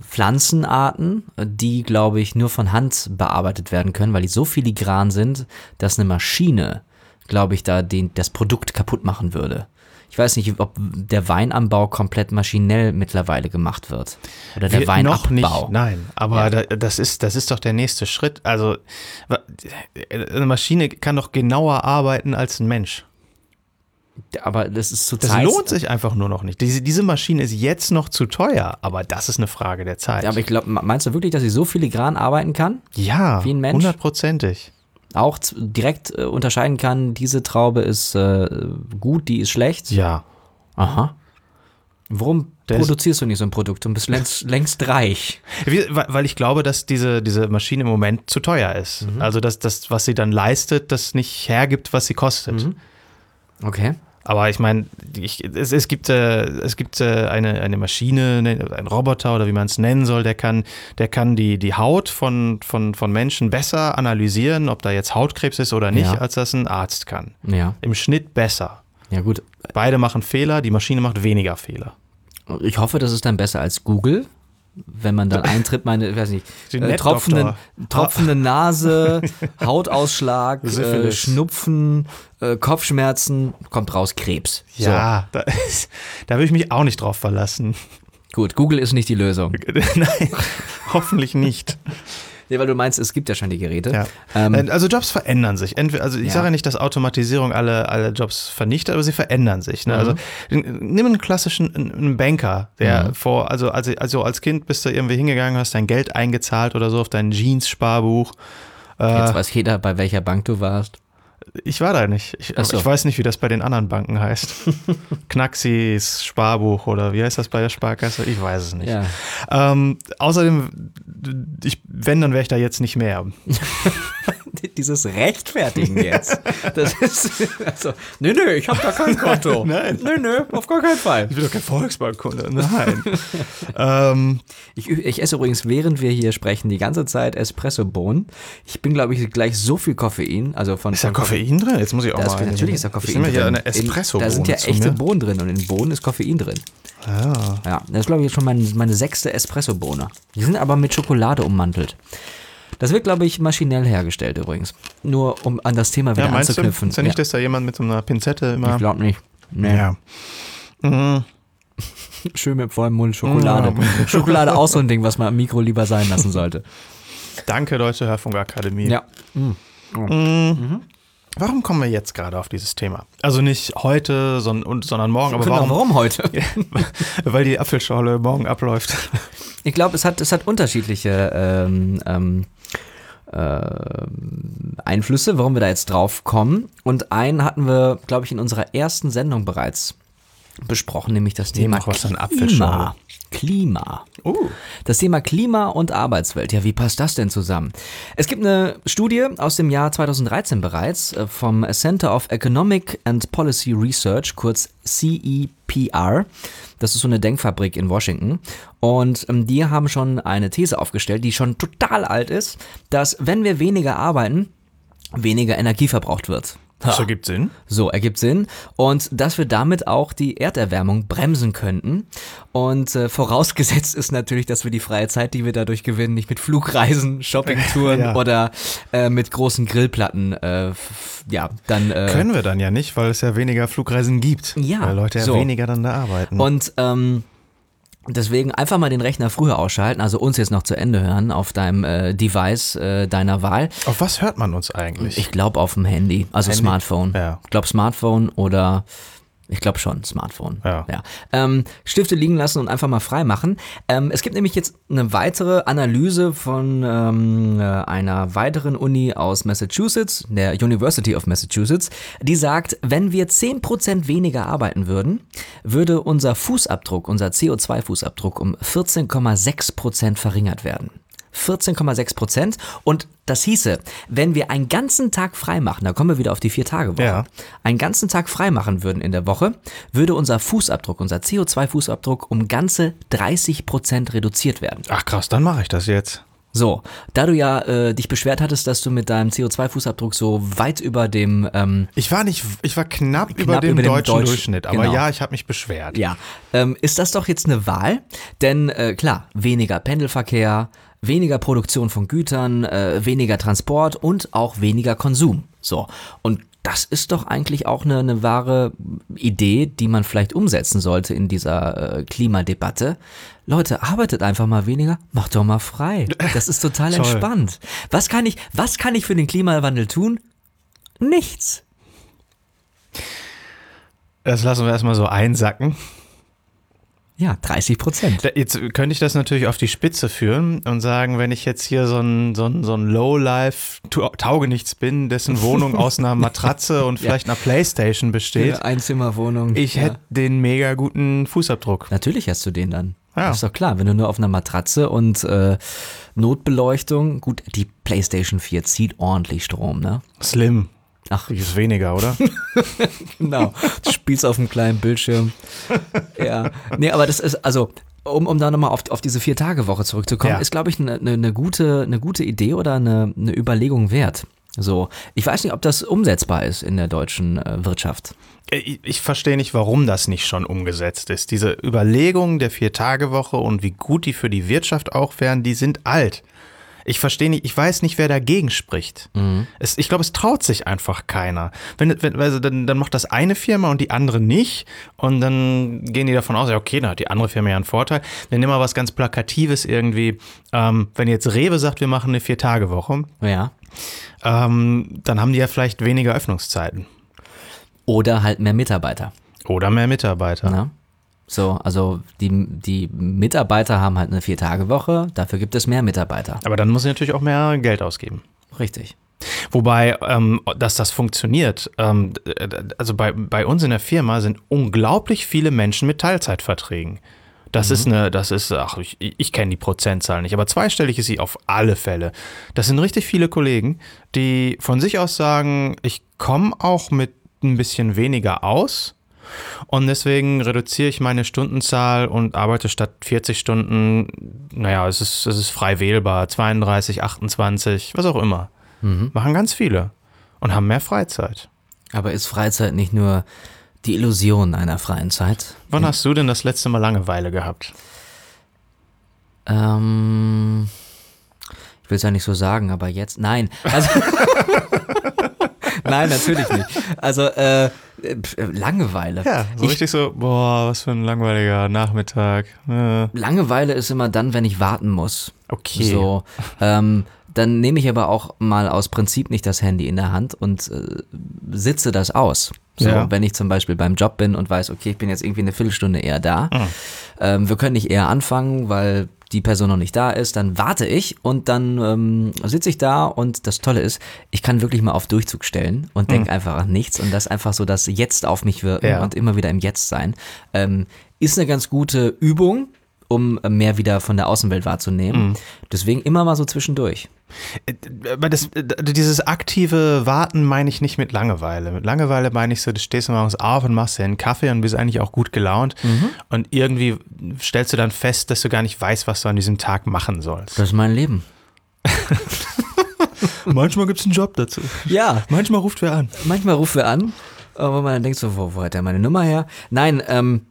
[SPEAKER 1] Pflanzenarten, die, glaube ich, nur von Hand bearbeitet werden können, weil die so filigran sind, dass eine Maschine, glaube ich, da den, das Produkt kaputt machen würde. Ich weiß nicht, ob der Weinanbau komplett maschinell mittlerweile gemacht wird. Oder der
[SPEAKER 2] Wir-
[SPEAKER 1] Weinabbau.
[SPEAKER 2] Noch nicht, nein. Aber
[SPEAKER 1] Ja.
[SPEAKER 2] da, das, ist, das ist doch der nächste Schritt. Also eine Maschine kann doch genauer arbeiten als ein Mensch.
[SPEAKER 1] Aber das ist zu
[SPEAKER 2] Das
[SPEAKER 1] Zeit.
[SPEAKER 2] lohnt sich einfach nur noch nicht. Diese, diese Maschine ist jetzt noch zu teuer, aber das ist eine Frage der Zeit.
[SPEAKER 1] Ja, aber ich glaube, meinst du wirklich, dass sie so filigran arbeiten kann?
[SPEAKER 2] ja,
[SPEAKER 1] wie ein Mensch?
[SPEAKER 2] hundertprozentig.
[SPEAKER 1] auch direkt äh, unterscheiden kann, diese Traube ist äh, gut, die ist schlecht.
[SPEAKER 2] Ja.
[SPEAKER 1] Aha. Warum
[SPEAKER 2] ist-
[SPEAKER 1] produzierst du nicht so ein Produkt und bist längst, *laughs* längst reich?
[SPEAKER 2] Weil ich glaube, dass diese, diese Maschine im Moment zu teuer ist.
[SPEAKER 1] Mhm.
[SPEAKER 2] Also, dass das, was sie dann leistet, das nicht hergibt, was sie kostet.
[SPEAKER 1] Mhm. Okay.
[SPEAKER 2] Aber ich meine, es, es gibt, äh, es gibt äh, eine, eine Maschine, ne, ein Roboter oder wie man es nennen soll, der kann, der kann die, die Haut von, von, von Menschen besser analysieren, ob da jetzt Hautkrebs ist oder nicht,
[SPEAKER 1] Ja.
[SPEAKER 2] als das ein Arzt kann.
[SPEAKER 1] Ja.
[SPEAKER 2] Im Schnitt besser.
[SPEAKER 1] Ja, gut.
[SPEAKER 2] Beide machen Fehler, die Maschine macht weniger Fehler.
[SPEAKER 1] Ich hoffe, das ist dann besser als Google. Wenn man dann *laughs* eintritt, meine, ich weiß nicht, äh,
[SPEAKER 2] Nettdoktor.
[SPEAKER 1] tropfende, tropfende Nase, *laughs* Hautausschlag, äh. Schnupfen, äh, Kopfschmerzen, kommt raus Krebs.
[SPEAKER 2] Ja, da, ist, da will ich mich auch nicht drauf verlassen.
[SPEAKER 1] So, gut, Google ist nicht die Lösung. *laughs*
[SPEAKER 2] Nein, hoffentlich nicht.
[SPEAKER 1] Nee, weil du meinst, es gibt ja schon die Geräte.
[SPEAKER 2] Ja.
[SPEAKER 1] Ähm,
[SPEAKER 2] also Jobs verändern sich. Entweder, also ich
[SPEAKER 1] Ja.
[SPEAKER 2] sage ja nicht, dass Automatisierung alle, alle Jobs vernichtet, aber sie verändern sich. Ne?
[SPEAKER 1] Mhm.
[SPEAKER 2] Also nimm einen klassischen einen- Banker, der
[SPEAKER 1] Mhm.
[SPEAKER 2] vor, also, also, also als Kind bist du irgendwie hingegangen, hast dein Geld eingezahlt oder so auf dein Jeans-Sparbuch.
[SPEAKER 1] Jetzt
[SPEAKER 2] Äh,
[SPEAKER 1] weiß jeder, bei welcher Bank du warst.
[SPEAKER 2] Ich war da nicht. Ich,
[SPEAKER 1] so.
[SPEAKER 2] ich weiß nicht, wie das bei den anderen Banken heißt. *laughs* Knacksis Sparbuch oder wie heißt das bei der Sparkasse? Ich weiß es nicht.
[SPEAKER 1] Ja.
[SPEAKER 2] Ähm, außerdem, ich, wenn, dann wäre ich da jetzt nicht mehr. *laughs* *laughs*
[SPEAKER 1] Dieses Rechtfertigen jetzt. Das ist. Also, nö, nö, ich habe da kein Konto. *laughs*
[SPEAKER 2] Nein.
[SPEAKER 1] Nö, nö, auf gar keinen Fall.
[SPEAKER 2] Ich bin doch kein Volksbankkunde. Nein. *laughs* ähm,
[SPEAKER 1] Ich, ich esse übrigens, während wir hier sprechen, die ganze Zeit Espresso-Bohnen. Ich bin, glaube ich, gleich so viel Koffein. Also von,
[SPEAKER 2] ist da Koffein drin? Jetzt muss ich auch
[SPEAKER 1] Da ist,
[SPEAKER 2] mal.
[SPEAKER 1] natürlich ist da Koffein drin.
[SPEAKER 2] hier eine
[SPEAKER 1] In-
[SPEAKER 2] espresso
[SPEAKER 1] Da sind ja echte
[SPEAKER 2] mir.
[SPEAKER 1] Bohnen drin und in Bohnen ist Koffein drin.
[SPEAKER 2] Ah.
[SPEAKER 1] Ja, das ist, glaube ich, jetzt schon mein, meine sechste Espresso-Bohne. Die sind aber mit Schokolade ummantelt. Das wird, glaube ich, maschinell hergestellt übrigens. Nur um an das Thema wieder
[SPEAKER 2] Ja, meinst du?
[SPEAKER 1] anzuknüpfen.
[SPEAKER 2] Ist ja nicht, dass da jemand mit so einer Pinzette
[SPEAKER 1] ich
[SPEAKER 2] immer.
[SPEAKER 1] glaube nicht. Nee.
[SPEAKER 2] Ja. Mhm. *laughs*
[SPEAKER 1] Schön mit vollem Mund Schokolade. *laughs* Schokolade auch so ein Ding, was man im Mikro lieber sein lassen sollte.
[SPEAKER 2] Danke, Deutsche Hörfunkakademie.
[SPEAKER 1] Ja.
[SPEAKER 2] Warum kommen wir jetzt gerade auf dieses Thema? Also nicht heute, sondern, und- sondern morgen, aber
[SPEAKER 1] Genau,
[SPEAKER 2] warum?
[SPEAKER 1] warum heute? *laughs*
[SPEAKER 2] Weil die Apfelschorle morgen abläuft.
[SPEAKER 1] Ich glaube, es hat, es hat unterschiedliche ähm, ähm, ähm, Einflüsse, warum wir da jetzt drauf kommen. Und einen hatten wir, glaube ich, in unserer ersten Sendung bereits besprochen, nämlich das Thema Klima. Klima.
[SPEAKER 2] Uh.
[SPEAKER 1] Das Thema Klima und Arbeitswelt. Ja, wie passt das denn zusammen? Es gibt eine Studie aus dem Jahr 2013 bereits äh, vom Center of Economic and Policy Research, kurz CEPR. Das ist so eine Denkfabrik in Washington. Und ähm, die haben schon eine These aufgestellt, die schon total alt ist, dass wenn wir weniger arbeiten, weniger Energie verbraucht wird.
[SPEAKER 2] Das ergibt Sinn.
[SPEAKER 1] So, ergibt Sinn. Und dass wir damit auch die Erderwärmung bremsen könnten. Und äh, vorausgesetzt ist natürlich, dass wir die freie Zeit, die wir dadurch gewinnen, nicht mit Flugreisen, *laughs* Shoppingtouren
[SPEAKER 2] Ja.
[SPEAKER 1] oder äh, mit großen Grillplatten, äh, ja, dann. Äh,
[SPEAKER 2] Können wir dann ja nicht, weil es ja weniger Flugreisen gibt.
[SPEAKER 1] Ja,
[SPEAKER 2] Weil Leute ja
[SPEAKER 1] so.
[SPEAKER 2] weniger dann da arbeiten.
[SPEAKER 1] Und ähm, deswegen einfach mal den Rechner früher ausschalten, also uns jetzt noch zu Ende hören auf deinem äh, Device äh, deiner Wahl.
[SPEAKER 2] auf was hört man uns eigentlich?
[SPEAKER 1] Ich glaube auf dem Handy, also
[SPEAKER 2] Handy?
[SPEAKER 1] Smartphone.
[SPEAKER 2] Ja.
[SPEAKER 1] Ich glaube Smartphone oder ich glaube schon Smartphone.
[SPEAKER 2] Ja.
[SPEAKER 1] Ähm, Stifte liegen lassen und einfach mal frei machen. Ähm, es gibt nämlich jetzt eine weitere Analyse von ähm, äh, einer weiteren Uni aus Massachusetts, der University of Massachusetts, die sagt, wenn wir 10% weniger arbeiten würden, würde unser Fußabdruck, unser CO2-Fußabdruck um 14,6% verringert werden. 14,6 Prozent. Und das hieße, wenn wir einen ganzen Tag frei machen, da kommen wir wieder auf die Vier-Tage-Woche,
[SPEAKER 2] Ja.
[SPEAKER 1] einen ganzen Tag frei machen würden in der Woche, würde unser Fußabdruck, unser CO2-Fußabdruck um ganze 30 Prozent reduziert werden.
[SPEAKER 2] Ach krass, dann mache ich das jetzt.
[SPEAKER 1] So, da du ja äh, dich beschwert hattest, dass du mit deinem CO2-Fußabdruck so weit über dem ähm,
[SPEAKER 2] Ich war nicht, ich war knapp, über dem
[SPEAKER 1] über dem
[SPEAKER 2] deutschen
[SPEAKER 1] Deutsch-
[SPEAKER 2] Durchschnitt, aber
[SPEAKER 1] genau.
[SPEAKER 2] ja, ich habe mich beschwert.
[SPEAKER 1] Ja, ähm, ist das doch jetzt eine Wahl? Denn äh, klar, weniger Pendelverkehr, weniger Produktion von Gütern, äh, weniger Transport und auch weniger Konsum. So, und das ist doch eigentlich auch eine, eine wahre Idee, die man vielleicht umsetzen sollte in dieser äh, Klimadebatte. Leute, arbeitet einfach mal weniger, macht doch mal frei. Das ist total *laughs* entspannt. Was kann ich, was kann ich für den Klimawandel tun? Nichts.
[SPEAKER 2] Das lassen wir erstmal so einsacken.
[SPEAKER 1] Ja, 30 Prozent.
[SPEAKER 2] Jetzt könnte ich das natürlich auf die Spitze führen und sagen, wenn ich jetzt hier so ein, so ein, so ein Low-Life-Taugenichts bin, dessen Wohnung aus einer *laughs* Matratze und vielleicht einer Playstation besteht,
[SPEAKER 1] Einzimmerwohnung.
[SPEAKER 2] ich
[SPEAKER 1] Ja.
[SPEAKER 2] hätte den mega guten Fußabdruck.
[SPEAKER 1] Natürlich hast du den dann.
[SPEAKER 2] Ja.
[SPEAKER 1] Ist doch klar, wenn du nur auf einer Matratze und äh, Notbeleuchtung, gut, die PlayStation 4 zieht ordentlich Strom, ne?
[SPEAKER 2] Slim.
[SPEAKER 1] Ach,
[SPEAKER 2] Ist weniger, oder? *laughs*
[SPEAKER 1] genau. Du spielst auf einem kleinen Bildschirm. *laughs* Ja. Nee, aber das ist, also, um, um da nochmal auf, auf diese Vier-Tage-Woche zurückzukommen,
[SPEAKER 2] Ja.
[SPEAKER 1] ist, glaube ich, eine, eine, eine, gute, eine gute Idee oder eine, eine Überlegung wert. So, ich weiß nicht, ob das umsetzbar ist in der deutschen äh, Wirtschaft.
[SPEAKER 2] Äh, Ich, ich verstehe nicht, warum das nicht schon umgesetzt ist. Diese Überlegungen der Vier-Tage-Woche und wie gut die für die Wirtschaft auch wären, die sind alt. Ich verstehe nicht, ich weiß nicht, wer dagegen spricht. Es, ich glaube, es traut sich einfach keiner. Wenn, wenn, also dann, dann macht das eine Firma und die andere nicht. Und dann gehen die davon aus, ja, okay, dann hat die andere Firma ja einen Vorteil. Wir nehmen mal was ganz Plakatives irgendwie. Ähm, wenn jetzt Rewe sagt, wir machen eine Vier-Tage-Woche,
[SPEAKER 1] Ja.
[SPEAKER 2] ähm, dann haben die ja vielleicht weniger Öffnungszeiten.
[SPEAKER 1] Oder halt mehr Mitarbeiter.
[SPEAKER 2] Oder mehr Mitarbeiter.
[SPEAKER 1] Ne? So, also die, die Mitarbeiter haben halt eine Vier-Tage-Woche, dafür gibt es mehr Mitarbeiter.
[SPEAKER 2] Aber dann muss ich natürlich auch mehr Geld ausgeben.
[SPEAKER 1] Richtig.
[SPEAKER 2] Wobei, ähm, dass das funktioniert, ähm, also bei, bei uns in der Firma sind unglaublich viele Menschen mit Teilzeitverträgen. Das ist eine, das ist, ach, ich, ich kenne die Prozentzahl nicht, aber zweistellig ist sie auf alle Fälle. Das sind richtig viele Kollegen, die von sich aus sagen, ich komme auch mit ein bisschen weniger aus und deswegen reduziere ich meine Stundenzahl und arbeite statt 40 Stunden, naja, es ist, es ist frei wählbar, 32, 28, was auch immer. Machen ganz viele und haben mehr Freizeit.
[SPEAKER 1] Aber ist Freizeit nicht nur die Illusion einer freien Zeit?
[SPEAKER 2] Wann hast du denn das letzte Mal Langeweile gehabt?
[SPEAKER 1] Ähm, ich will es ja nicht so sagen, aber jetzt, nein. Also, *laughs* *laughs* nein, natürlich nicht. Also, äh, Langeweile.
[SPEAKER 2] Ja, so
[SPEAKER 1] ich,
[SPEAKER 2] richtig so, boah, was für ein langweiliger Nachmittag. Äh,
[SPEAKER 1] Langeweile ist immer dann, wenn ich warten muss.
[SPEAKER 2] okay.
[SPEAKER 1] So, ähm, dann nehme ich aber auch mal aus Prinzip nicht das Handy in der Hand und äh, sitze das aus. So,
[SPEAKER 2] Ja.
[SPEAKER 1] wenn ich zum Beispiel beim Job bin und weiß, okay, ich bin jetzt irgendwie eine Viertelstunde eher da.
[SPEAKER 2] Ah.
[SPEAKER 1] Ähm, wir können nicht eher anfangen, weil die Person noch nicht da ist, dann warte ich und dann ähm, sitze ich da und das Tolle ist, ich kann wirklich mal auf Durchzug stellen und denke einfach an nichts und das einfach so das Jetzt auf mich wirken
[SPEAKER 2] Ja.
[SPEAKER 1] und immer wieder im Jetzt sein. Ähm, ist eine ganz gute Übung, um mehr wieder von der Außenwelt wahrzunehmen. Deswegen immer mal so zwischendurch.
[SPEAKER 2] Aber das, äh, dieses aktive Warten meine ich nicht mit Langeweile. Mit Langeweile meine ich so, du stehst morgens auf und machst dir einen Kaffee und bist eigentlich auch gut gelaunt. Und irgendwie stellst du dann fest, dass du gar nicht weißt, was du an diesem Tag machen sollst.
[SPEAKER 1] Das ist mein Leben. *laughs*
[SPEAKER 2] Manchmal gibt es einen Job dazu.
[SPEAKER 1] Ja,
[SPEAKER 2] Manchmal ruft wer an.
[SPEAKER 1] manchmal rufen wir an, aber man dann denkt so, wo, wo hat er meine Nummer her? Nein, ähm,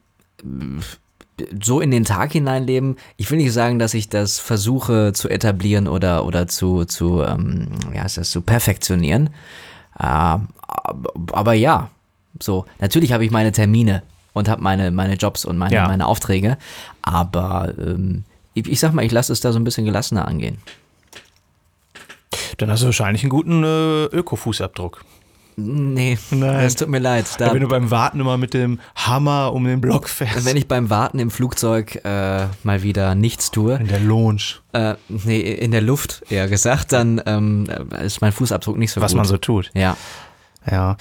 [SPEAKER 1] so in den Tag hineinleben, ich will nicht sagen, dass ich das versuche zu etablieren oder, oder zu, zu ähm, ja, ist das zu perfektionieren. Äh, aber, ja, so, natürlich habe ich meine Termine und habe meine, meine Jobs und meine,
[SPEAKER 2] Ja.
[SPEAKER 1] meine Aufträge, aber ähm, ich, ich sag mal, ich lasse es da so ein bisschen gelassener angehen.
[SPEAKER 2] Dann hast du wahrscheinlich einen guten äh, Öko-Fußabdruck.
[SPEAKER 1] Nee,
[SPEAKER 2] Nein.
[SPEAKER 1] es tut mir leid. Da,
[SPEAKER 2] wenn du beim Warten immer mit dem Hammer um den Block fährst.
[SPEAKER 1] wenn ich beim Warten im Flugzeug äh, mal wieder nichts tue,
[SPEAKER 2] in der Lounge.
[SPEAKER 1] äh, nee, in der Luft eher gesagt, dann ähm, ist mein Fußabdruck nicht so
[SPEAKER 2] Was
[SPEAKER 1] gut.
[SPEAKER 2] man so tut.
[SPEAKER 1] Ja.
[SPEAKER 2] Ja.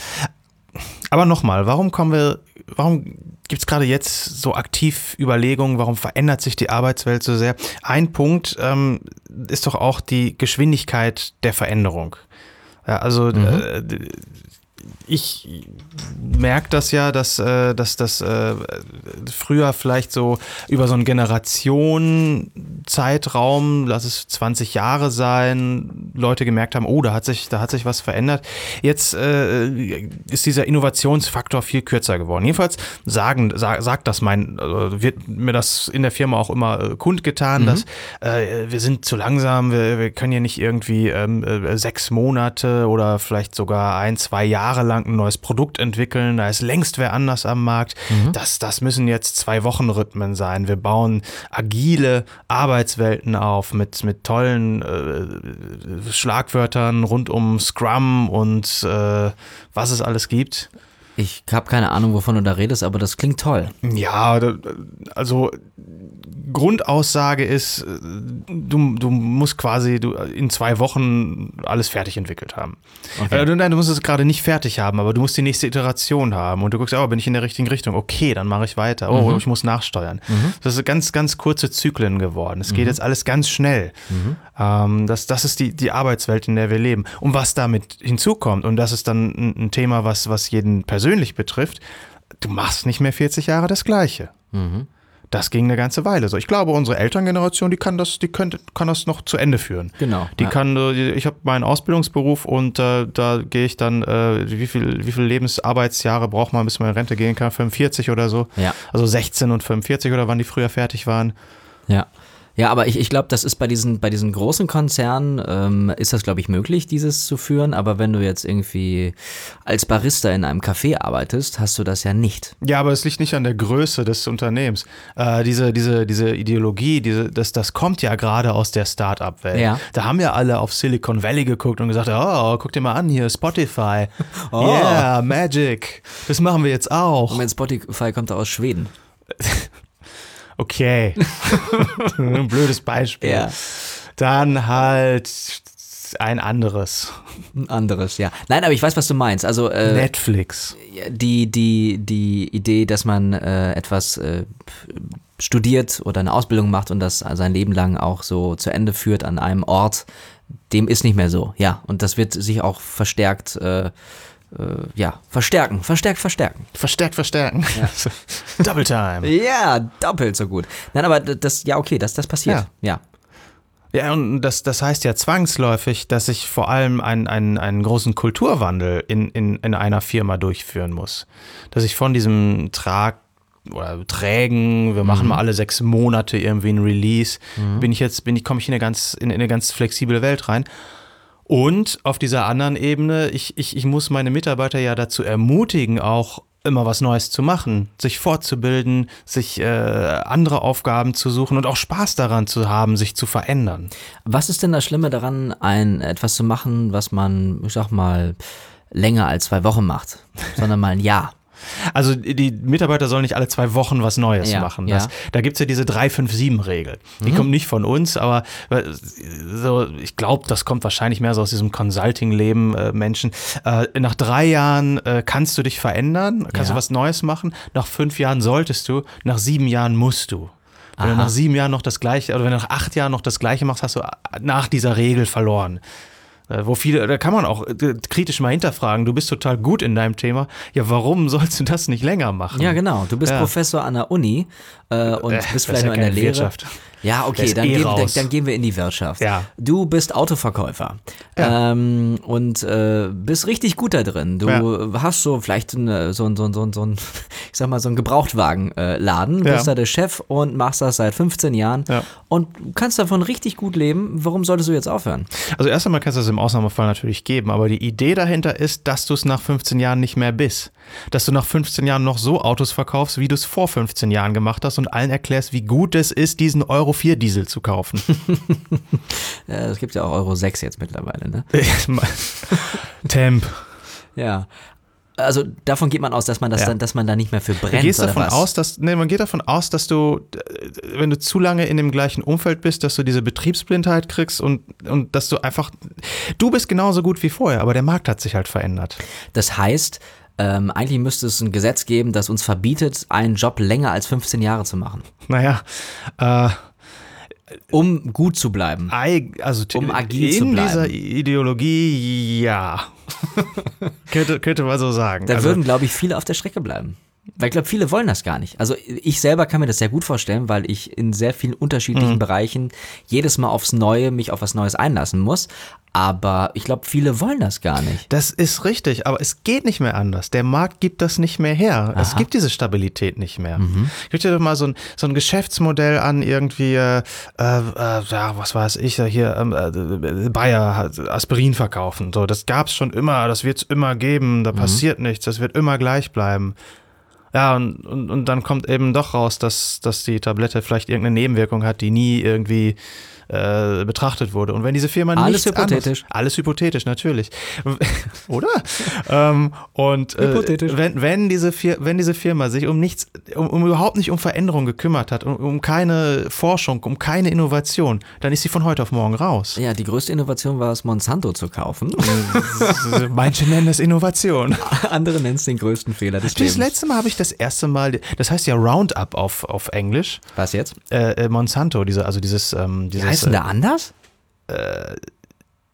[SPEAKER 2] Aber nochmal, warum kommen wir, warum gibt es gerade jetzt so aktiv Überlegungen, warum verändert sich die Arbeitswelt so sehr? Ein Punkt ähm, ist doch auch die Geschwindigkeit der Veränderung. Ja, also äh, ich merke das ja, dass, äh, dass das äh, früher vielleicht so über so einen Generationen-Zeitraum, lass es 20 Jahre sein, Leute gemerkt haben, oh, da hat sich, da hat sich was verändert. Jetzt äh, ist dieser Innovationsfaktor viel kürzer geworden. Jedenfalls sagen, sag, sagt das mein, äh, wird mir das in der Firma auch immer äh, kundgetan, dass äh, wir sind zu langsam, wir, wir können hier nicht irgendwie ähm, äh, sechs Monate oder vielleicht sogar ein, zwei Jahre lang ein neues Produkt entwickeln. Da ist längst wer anders am Markt. Das, das müssen jetzt zwei Wochen Rhythmen sein. Wir bauen agile Arbeitswelten auf mit, mit tollen äh, Schlagwörtern rund um Scrum und äh, was es alles gibt.
[SPEAKER 1] Ich habe keine Ahnung, wovon du da redest, aber das klingt toll.
[SPEAKER 2] Ja, also Grundaussage ist, äh, du, du musst quasi du, in zwei Wochen alles fertig entwickelt haben.
[SPEAKER 1] Okay.
[SPEAKER 2] Du- nein, du musst es gerade nicht fertig haben, aber du musst die nächste Iteration haben und du guckst, oh, bin ich in der richtigen Richtung? Okay, dann mache ich weiter. Oh, ich muss nachsteuern. Das sind ganz, ganz kurze Zyklen geworden. Es geht jetzt alles ganz schnell. Ähm, das, das ist die, die Arbeitswelt, in der wir leben. Und was damit hinzukommt, und das ist dann ein, ein Thema, was, was jeden persönlich betrifft, du machst nicht mehr 40 Jahre das Gleiche. Das ging eine ganze Weile so. Ich glaube, unsere Elterngeneration, die kann das, die könnte, kann das noch zu Ende führen.
[SPEAKER 1] Genau,
[SPEAKER 2] Die
[SPEAKER 1] ja.
[SPEAKER 2] kann, äh, ich habe meinen Ausbildungsberuf und äh, da gehe ich dann, äh, wie viel, wie viel Lebensarbeitsjahre braucht man, bis man in Rente gehen kann? 45 oder so.
[SPEAKER 1] Ja.
[SPEAKER 2] Also 16 und 45 oder wann die früher fertig waren.
[SPEAKER 1] Ja. Ja, aber ich, ich glaube, das ist bei diesen, bei diesen großen Konzernen, ähm, ist das, glaube ich, möglich, dieses zu führen. Aber wenn du jetzt irgendwie als Barista in einem Café arbeitest, hast du das ja nicht.
[SPEAKER 2] Ja, aber es liegt nicht an der Größe des Unternehmens. Äh, diese, diese, diese Ideologie, diese, das, das kommt ja gerade aus der Start-up-Welt.
[SPEAKER 1] Ja.
[SPEAKER 2] Da haben ja alle auf Silicon Valley geguckt und gesagt, oh, guck dir mal an hier, Spotify. *laughs*
[SPEAKER 1] Oh.
[SPEAKER 2] Yeah, Magic. Das machen wir jetzt auch.
[SPEAKER 1] Moment, Spotify kommt aus Schweden. *laughs*
[SPEAKER 2] Okay. Ein *laughs* blödes Beispiel.
[SPEAKER 1] Ja.
[SPEAKER 2] Dann halt ein anderes.
[SPEAKER 1] Ein anderes, ja. Nein, aber ich weiß, was du meinst. Also äh,
[SPEAKER 2] Netflix.
[SPEAKER 1] die, die, die Idee, dass man äh, etwas äh, studiert oder eine Ausbildung macht und das sein Leben lang auch so zu Ende führt an einem Ort, dem ist nicht mehr so. Ja, und das wird sich auch verstärkt, äh, ja, verstärken, verstärkt, verstärken.
[SPEAKER 2] Verstärkt *laughs* verstärken. Double Time.
[SPEAKER 1] Ja, doppelt so gut. Nein, aber das, ja, okay, das, das passiert. Ja.
[SPEAKER 2] Ja, und das, das heißt ja zwangsläufig, dass ich vor allem einen, einen, einen großen Kulturwandel in, in, in einer Firma durchführen muss. Dass ich von diesem Trag oder trägen, wir machen mal alle sechs Monate irgendwie ein Release, bin ich jetzt, bin ich, komme ich in eine ganz, in eine ganz flexible Welt rein. Und auf dieser anderen Ebene, ich, ich, ich muss meine Mitarbeiter ja dazu ermutigen, auch immer was Neues zu machen, sich fortzubilden, sich äh, andere Aufgaben zu suchen und auch Spaß daran zu haben, sich zu verändern.
[SPEAKER 1] Was ist denn das Schlimme daran, ein etwas zu machen, was man, ich sag mal, länger als zwei Wochen macht, sondern mal ein Jahr?
[SPEAKER 2] Also die Mitarbeiter sollen nicht alle zwei Wochen was Neues
[SPEAKER 1] Ja,
[SPEAKER 2] machen.
[SPEAKER 1] ja.
[SPEAKER 2] Das, da gibt's ja diese 3-5-7-Regel. Die kommt nicht von uns, aber äh, so, ich glaube, das kommt wahrscheinlich mehr so aus diesem Consulting-Leben äh, Menschen. Äh, nach drei Jahren äh, kannst du dich verändern, kannst
[SPEAKER 1] Ja.
[SPEAKER 2] du was Neues machen. Nach fünf Jahren solltest du, nach sieben Jahren musst du. Wenn du
[SPEAKER 1] Aha.
[SPEAKER 2] nach sieben Jahren noch das gleiche, oder wenn du nach acht Jahren noch das gleiche machst, hast du nach dieser Regel verloren. Äh, Wo viele, da kann man auch äh, kritisch mal hinterfragen, du bist total gut in deinem Thema. Ja, warum sollst du das nicht länger machen?
[SPEAKER 1] Ja, genau. Du bist
[SPEAKER 2] Ja.
[SPEAKER 1] Professor an der Uni äh, und
[SPEAKER 2] Äh,
[SPEAKER 1] bist vielleicht
[SPEAKER 2] ja
[SPEAKER 1] nur in der Lehre.
[SPEAKER 2] Wirtschaft.
[SPEAKER 1] Ja, okay, dann,
[SPEAKER 2] eh
[SPEAKER 1] gehen, dann, dann gehen wir in die Wirtschaft.
[SPEAKER 2] Ja.
[SPEAKER 1] Du bist Autoverkäufer ähm, und äh, bist richtig gut da drin. Du hast so vielleicht eine, so, ein- so, ein- so, ein- so ein, *laughs* ich sag mal, so einen Gebrauchtwagenladen,
[SPEAKER 2] Ja.
[SPEAKER 1] bist da der Chef und machst das seit 15 Jahren
[SPEAKER 2] Ja.
[SPEAKER 1] und kannst davon richtig gut leben. Warum solltest du jetzt aufhören?
[SPEAKER 2] Also erst einmal kannst du das im Ausnahmefall natürlich geben, aber die Idee dahinter ist, dass du es nach 15 Jahren nicht mehr bist. Dass du nach 15 Jahren noch so Autos verkaufst, wie du es vor 15 Jahren gemacht hast und allen erklärst, wie gut es ist, diesen Euro 4 Diesel zu kaufen. *laughs*
[SPEAKER 1] Es gibt ja auch Euro 6 jetzt mittlerweile, ne? *laughs*
[SPEAKER 2] Temp.
[SPEAKER 1] Ja. Also davon geht man aus, dass man das
[SPEAKER 2] Ja.
[SPEAKER 1] dann, dass man da nicht mehr für brennt.
[SPEAKER 2] Du gehst davon
[SPEAKER 1] was?
[SPEAKER 2] aus, dass, nee, man geht davon aus, dass du, wenn du zu lange in dem gleichen Umfeld bist, dass du diese Betriebsblindheit kriegst und, und dass du einfach, du bist genauso gut wie vorher, aber der Markt hat sich halt verändert.
[SPEAKER 1] Das heißt, ähm, eigentlich müsste es ein Gesetz geben, das uns verbietet, einen Job länger als 15 Jahre zu machen,
[SPEAKER 2] Naja, äh,
[SPEAKER 1] um gut zu bleiben.
[SPEAKER 2] Ei- also
[SPEAKER 1] Um agil
[SPEAKER 2] in
[SPEAKER 1] zu bleiben.
[SPEAKER 2] dieser Ideologie, ja. *laughs* könnte, könnte man so sagen.
[SPEAKER 1] Da
[SPEAKER 2] also,
[SPEAKER 1] würden, glaube ich, viele auf der Strecke bleiben. Weil ich glaube, viele wollen das gar nicht. Also ich selber kann mir das sehr gut vorstellen, weil ich in sehr vielen unterschiedlichen
[SPEAKER 2] Mhm.
[SPEAKER 1] Bereichen jedes Mal aufs Neue mich auf was Neues einlassen muss. Aber ich glaube, viele wollen das gar nicht.
[SPEAKER 2] das ist richtig, aber es geht nicht mehr anders. Der Markt gibt das nicht mehr her. Es
[SPEAKER 1] Aha. Mhm.
[SPEAKER 2] gibt diese Stabilität nicht mehr. Guck dir doch mal so ein, so ein Geschäftsmodell an, irgendwie, äh, äh, ja, was weiß ich, äh, hier, ähm, äh, Bayer hat Aspirin verkaufen. So, das gab's schon immer, das wird's immer geben,
[SPEAKER 1] Mhm.
[SPEAKER 2] da passiert nichts, das wird immer gleich bleiben. Ja, und, und, und dann kommt eben doch raus, dass, dass die Tablette vielleicht irgendeine Nebenwirkung hat, die nie irgendwie äh, betrachtet wurde. Und wenn diese Firma
[SPEAKER 1] Alles
[SPEAKER 2] nichts
[SPEAKER 1] hypothetisch.
[SPEAKER 2] Anderes, alles hypothetisch, natürlich. *laughs* Oder? ähm, und äh,
[SPEAKER 1] Hypothetisch.
[SPEAKER 2] wenn, wenn, diese Fir wenn diese Firma sich um nichts, um, um überhaupt nicht um Veränderung gekümmert hat, um, um keine Forschung, um keine Innovation, dann ist sie von heute auf morgen raus.
[SPEAKER 1] Ja, die größte Innovation war es, Monsanto zu kaufen. *laughs*
[SPEAKER 2] Manche nennen das Innovation. *laughs*
[SPEAKER 1] Andere nennen es den größten Fehler des
[SPEAKER 2] Das
[SPEAKER 1] Lebens.
[SPEAKER 2] letzte Mal habe ich das erste Mal, das heißt ja Roundup auf, auf Englisch,
[SPEAKER 1] Was jetzt?
[SPEAKER 2] äh, äh, Monsanto, diese, also dieses, ähm,
[SPEAKER 1] Die
[SPEAKER 2] dieses
[SPEAKER 1] heißen da anders?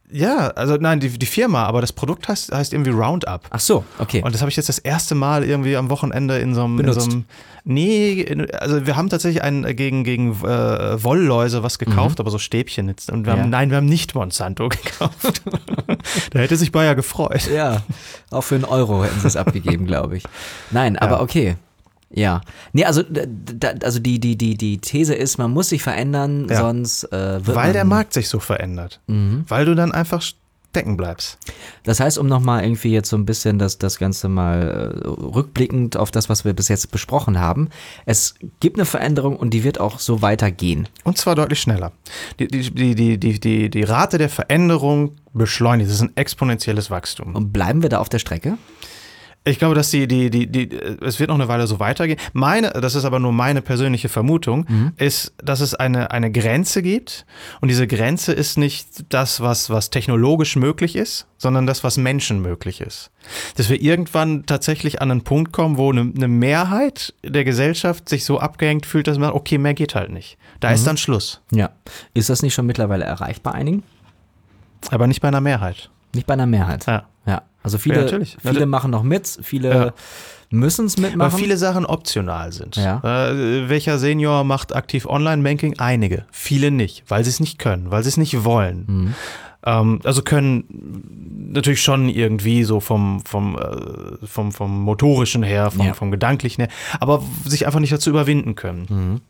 [SPEAKER 2] Ja, also nein, die, die Firma, aber das Produkt heißt, heißt irgendwie Roundup.
[SPEAKER 1] Ach so, okay.
[SPEAKER 2] Und das habe ich jetzt das erste Mal irgendwie am Wochenende in so einem. In so einem nee, also wir haben tatsächlich einen äh, gegen, gegen äh, Wollläuse was gekauft, aber so Stäbchen jetzt. Und wir
[SPEAKER 1] Mhm. Ja.
[SPEAKER 2] haben, nein, wir haben nicht Monsanto *laughs* gekauft. *laughs* da hätte sich Bayer gefreut.
[SPEAKER 1] Ja, auch für einen Euro hätten sie es abgegeben, glaube ich. Nein, aber
[SPEAKER 2] Ja.
[SPEAKER 1] okay. Ja. Nee, also, d- d- also die, die, die, die These ist, man muss sich verändern,
[SPEAKER 2] Ja.
[SPEAKER 1] sonst äh, wird
[SPEAKER 2] Weil der Markt sich so verändert.
[SPEAKER 1] Mhm.
[SPEAKER 2] Weil du dann einfach stecken bleibst.
[SPEAKER 1] Das heißt, um nochmal irgendwie jetzt so ein bisschen das, das Ganze mal äh, rückblickend auf das, was wir bis jetzt besprochen haben. Es gibt eine Veränderung und die wird auch so weitergehen.
[SPEAKER 2] Und zwar deutlich schneller. Die, die, die, die, die, die, die Rate der Veränderung beschleunigt. Das ist ein exponentielles Wachstum.
[SPEAKER 1] Und bleiben wir da auf der Strecke?
[SPEAKER 2] Ich glaube, dass die, die, die, die, es wird noch eine Weile so weitergehen. Meine, das ist aber nur meine persönliche Vermutung, ist, dass es eine, eine Grenze gibt. Und diese Grenze ist nicht das, was, was technologisch möglich ist, sondern das, was Menschen möglich ist. Dass wir irgendwann tatsächlich an einen Punkt kommen, wo eine, eine Mehrheit der Gesellschaft sich so abgehängt fühlt, dass man, okay, mehr geht halt nicht. Da ist dann Schluss.
[SPEAKER 1] Ja. Ist das nicht schon mittlerweile erreicht bei einigen?
[SPEAKER 2] Aber nicht bei einer Mehrheit.
[SPEAKER 1] Nicht bei einer Mehrheit.
[SPEAKER 2] Ja.
[SPEAKER 1] Also viele,
[SPEAKER 2] Ja, natürlich.
[SPEAKER 1] viele
[SPEAKER 2] Ja,
[SPEAKER 1] machen noch mit, viele
[SPEAKER 2] Ja.
[SPEAKER 1] müssen es mitmachen.
[SPEAKER 2] Weil viele Sachen optional sind.
[SPEAKER 1] Ja.
[SPEAKER 2] Äh, welcher Senior macht aktiv Online-Banking? Einige. Viele nicht, weil sie es nicht können, weil sie es nicht wollen.
[SPEAKER 1] Mhm.
[SPEAKER 2] Ähm, also können natürlich schon irgendwie so vom, vom, äh, vom, vom motorischen her, vom,
[SPEAKER 1] Ja.
[SPEAKER 2] vom gedanklichen her, aber sich einfach nicht dazu überwinden können.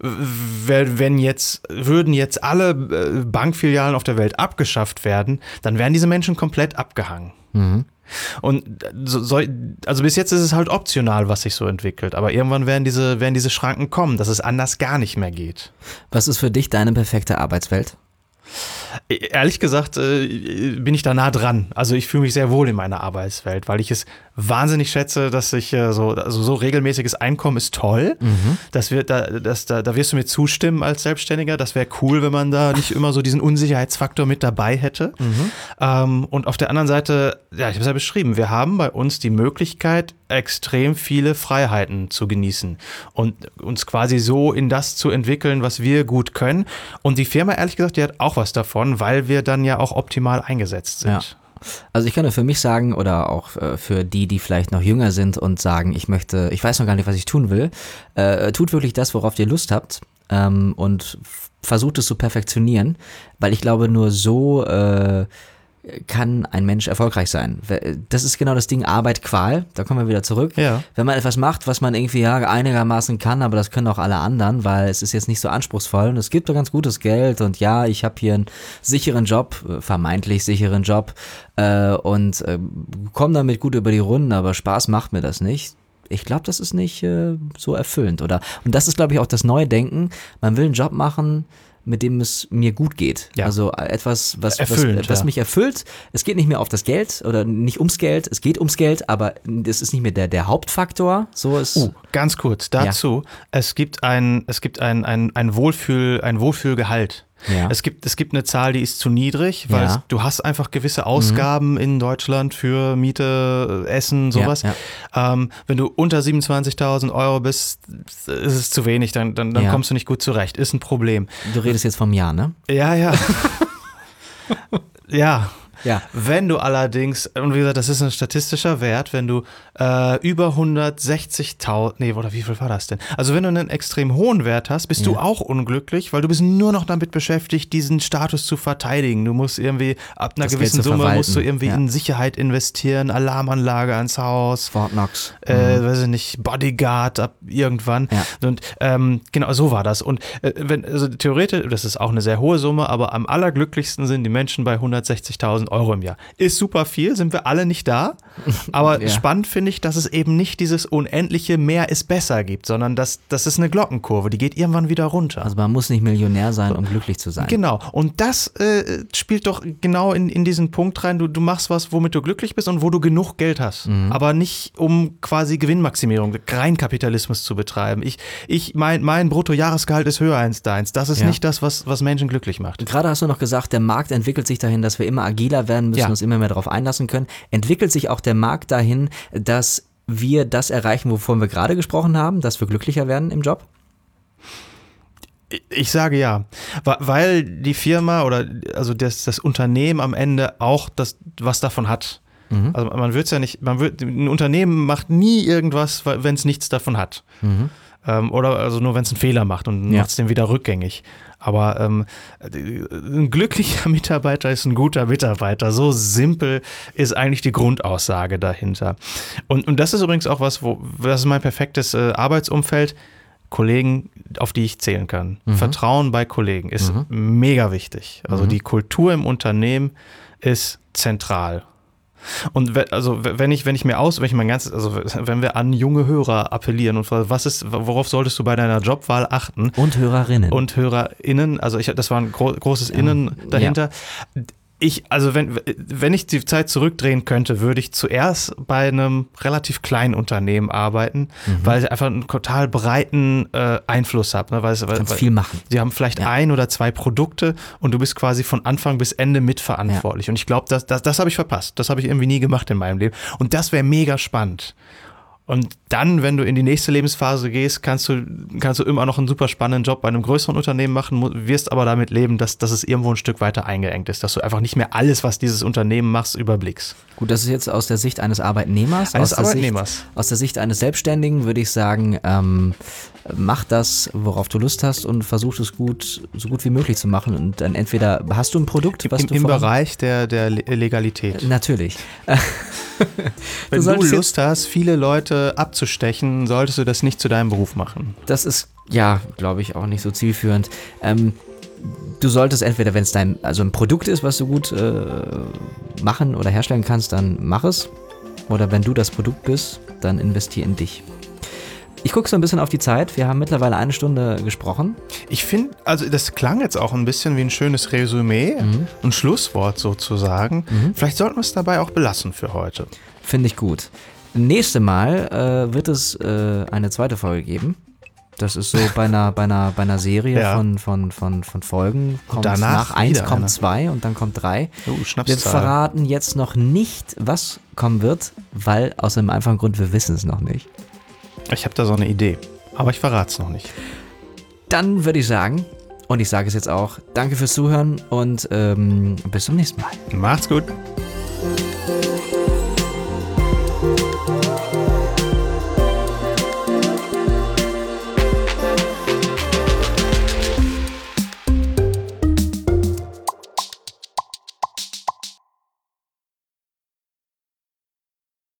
[SPEAKER 2] Wenn wenn jetzt, würden jetzt alle äh, Bankfilialen auf der Welt abgeschafft werden, dann wären diese Menschen komplett abgehangen.
[SPEAKER 1] Mhm.
[SPEAKER 2] Und so, so, also bis jetzt ist es halt optional, was sich so entwickelt. Aber irgendwann werden diese, werden diese Schranken kommen, dass es anders gar nicht mehr geht.
[SPEAKER 1] Was ist für dich deine perfekte Arbeitswelt?
[SPEAKER 2] E- Ehrlich gesagt äh, bin ich da nah dran. Also ich fühle mich sehr wohl in meiner Arbeitswelt, weil ich es wahnsinnig schätze, dass ich äh, so, also so regelmäßiges Einkommen ist toll. Das wird, da, das, da, da wirst du mir zustimmen als Selbstständiger. Das wäre cool, wenn man da *laughs* nicht immer so diesen Unsicherheitsfaktor mit dabei hätte. Ähm, und auf der anderen Seite, ja, ich habe es ja beschrieben, wir haben bei uns die Möglichkeit, extrem viele Freiheiten zu genießen und uns quasi so in das zu entwickeln, was wir gut können. Und die Firma, ehrlich gesagt, die hat auch was davon, weil wir dann ja auch optimal eingesetzt sind.
[SPEAKER 1] Ja. Also ich kann nur für mich sagen oder auch äh, für die, die vielleicht noch jünger sind und sagen, ich möchte, ich weiß noch gar nicht, was ich tun will, äh, tut wirklich das, worauf ihr Lust habt ähm, und versucht es zu perfektionieren, weil ich glaube, nur so äh, kann ein Mensch erfolgreich sein. Das ist genau das Ding Arbeit, Qual, da kommen wir wieder zurück.
[SPEAKER 2] Ja.
[SPEAKER 1] Wenn man etwas macht, was man irgendwie ja einigermaßen kann, aber das können auch alle anderen, weil es ist jetzt nicht so anspruchsvoll und es gibt doch ganz gutes Geld und ja, ich habe hier einen sicheren Job, äh, vermeintlich sicheren Job äh, und äh, komme damit gut über die Runden, aber Spaß macht mir das nicht. Ich glaube, das ist nicht äh, so erfüllend, oder? Und das ist, glaube ich, auch das neue Denken. Man will einen Job machen, mit dem es mir gut geht.
[SPEAKER 2] Ja.
[SPEAKER 1] Also äh, etwas, was,
[SPEAKER 2] Erfüllend,
[SPEAKER 1] was, was
[SPEAKER 2] ja.
[SPEAKER 1] mich erfüllt. Es geht nicht mehr auf das Geld oder nicht ums Geld, es geht ums Geld, aber das ist nicht mehr der, der Hauptfaktor. So ist.
[SPEAKER 2] Uh, ganz kurz dazu. Es gibt ein, es gibt ein, ein, ein Wohlfühl, ein Wohlfühlgehalt.
[SPEAKER 1] Ja.
[SPEAKER 2] Es gibt, es gibt eine Zahl, die ist zu niedrig, weil
[SPEAKER 1] Ja.
[SPEAKER 2] du hast einfach gewisse Ausgaben in Deutschland für Miete, Essen, sowas.
[SPEAKER 1] Ja,
[SPEAKER 2] Ähm, wenn du unter 27.000 Euro bist, ist es zu wenig, dann, dann, dann kommst du nicht gut zurecht. Ist ein Problem.
[SPEAKER 1] Du redest jetzt vom Jahr, ne?
[SPEAKER 2] Ja, ja. *laughs* ja.
[SPEAKER 1] Ja.
[SPEAKER 2] Wenn du allerdings, und wie gesagt, das ist ein statistischer Wert, wenn du äh, über 160.000, nee, oder wie viel war das denn? Also wenn du einen extrem hohen Wert hast, bist du
[SPEAKER 1] Ja.
[SPEAKER 2] auch unglücklich, weil du bist nur noch damit beschäftigt, diesen Status zu verteidigen. Du musst irgendwie, ab einer
[SPEAKER 1] Das
[SPEAKER 2] gewissen Summe musst du irgendwie
[SPEAKER 1] ja.
[SPEAKER 2] in Sicherheit investieren, Alarmanlage ans Haus.
[SPEAKER 1] Fort Knox.
[SPEAKER 2] Äh, weiß ich nicht, Bodyguard ab irgendwann.
[SPEAKER 1] Ja.
[SPEAKER 2] Und ähm, genau so war das. Und äh, wenn, also theoretisch, das ist auch eine sehr hohe Summe, aber am allerglücklichsten sind die Menschen bei 160.000 Euro im Jahr. Ist super viel, sind wir alle nicht da. *laughs* Aber spannend finde ich, dass es eben nicht dieses unendliche mehr ist besser gibt, sondern dass das ist eine Glockenkurve, die geht irgendwann wieder runter.
[SPEAKER 1] Also man muss nicht Millionär sein, um glücklich zu sein.
[SPEAKER 2] Genau. Und das äh, spielt doch genau in, in diesen Punkt rein. Du, du machst was, womit du glücklich bist und wo du genug Geld hast. Aber nicht, um quasi Gewinnmaximierung, Reinkapitalismus zu betreiben. Ich, ich, mein, mein Bruttojahresgehalt ist höher als deins. Das ist
[SPEAKER 1] Ja.
[SPEAKER 2] nicht das, was, was Menschen glücklich macht.
[SPEAKER 1] Gerade hast du noch gesagt, der Markt entwickelt sich dahin, dass wir immer agiler werden müssen,
[SPEAKER 2] Ja.
[SPEAKER 1] uns immer mehr darauf einlassen können. Entwickelt sich auch der Markt dahin, dass wir das erreichen, wovon wir gerade gesprochen haben, dass wir glücklicher werden im Job?
[SPEAKER 2] Ich sage ja, weil die Firma oder also das, das Unternehmen am Ende auch das, was davon hat. Mhm. Also man wird es ja nicht, man wird, ein Unternehmen macht nie irgendwas, wenn es nichts davon hat. Mhm. Ähm, oder also nur wenn es einen Fehler macht und ja. macht es den wieder rückgängig. Aber ähm, ein glücklicher *laughs* Mitarbeiter ist ein guter Mitarbeiter. So simpel ist eigentlich die Grundaussage dahinter. Und, und das ist übrigens auch was, wo, das ist mein perfektes äh, Arbeitsumfeld. Kollegen, auf die ich zählen kann. Mhm. Vertrauen bei Kollegen ist mhm. mega wichtig. Also mhm. die Kultur im Unternehmen ist zentral. Und also wenn ich, wenn ich mir aus, wenn ich mein ganzes, also wenn wir an junge Hörer appellieren und was ist, worauf solltest du bei deiner Jobwahl achten?
[SPEAKER 1] Und Hörerinnen.
[SPEAKER 2] Und HörerInnen, also ich, das war ein großes Innen dahinter. Ja ich, also wenn, wenn ich die Zeit zurückdrehen könnte, würde ich zuerst bei einem relativ kleinen Unternehmen arbeiten, mhm. weil ich einfach einen total breiten äh, Einfluss habe. Ne? Weil,
[SPEAKER 1] weil, Kannst weil, viel machen.
[SPEAKER 2] Sie haben vielleicht ja. ein oder zwei Produkte und du bist quasi von Anfang bis Ende mitverantwortlich. Ja. Und ich glaube, das, das, das habe ich verpasst. Das habe ich irgendwie nie gemacht in meinem Leben. Und das wäre mega spannend. Und dann, wenn du in die nächste Lebensphase gehst, kannst du, kannst du immer noch einen super spannenden Job bei einem größeren Unternehmen machen, wirst aber damit leben, dass, dass es irgendwo ein Stück weiter eingeengt ist, dass du einfach nicht mehr alles, was dieses Unternehmen machst, überblickst.
[SPEAKER 1] Gut, das ist jetzt aus der Sicht eines Arbeitnehmers.
[SPEAKER 2] Eines
[SPEAKER 1] aus
[SPEAKER 2] Arbeitnehmers.
[SPEAKER 1] Sicht, aus der Sicht eines Selbstständigen würde ich sagen, ähm, mach das, worauf du Lust hast und versuch es gut, so gut wie möglich zu machen. Und dann entweder hast du ein Produkt,
[SPEAKER 2] was Im, du Im Bereich der, der Legalität.
[SPEAKER 1] Natürlich. *laughs* *laughs*
[SPEAKER 2] Wenn du, du Lust hast, viele Leute abzustechen, solltest du das nicht zu deinem Beruf machen.
[SPEAKER 1] Das ist, ja, glaube ich, auch nicht so zielführend. Ähm, du solltest entweder, wenn es dein, also ein Produkt ist, was du gut äh, machen oder herstellen kannst, dann mach es. Oder wenn du das Produkt bist, dann investier in dich. Ich gucke so ein bisschen auf die Zeit. Wir haben mittlerweile eine Stunde gesprochen.
[SPEAKER 2] Ich finde, also das klang jetzt auch ein bisschen wie ein schönes Resümee, mhm. ein Schlusswort sozusagen. Mhm. Vielleicht sollten wir es dabei auch belassen für heute.
[SPEAKER 1] Finde ich gut. Nächste Mal äh, wird es äh, eine zweite Folge geben. Das ist so *laughs* bei einer, bei einer, bei einer Serie ja. von, von, von, von Folgen.
[SPEAKER 2] Kommt danach
[SPEAKER 1] nach eins kommt zwei und dann kommt drei.
[SPEAKER 2] Oh,
[SPEAKER 1] wir verraten jetzt noch nicht, was kommen wird, weil aus einem einfachen Grund, wir wissen es noch nicht.
[SPEAKER 2] Ich habe da so eine Idee, aber ich verrate es noch nicht.
[SPEAKER 1] Dann würde ich sagen, und ich sage es jetzt auch, danke fürs Zuhören und ähm, bis zum nächsten Mal.
[SPEAKER 2] Macht's gut.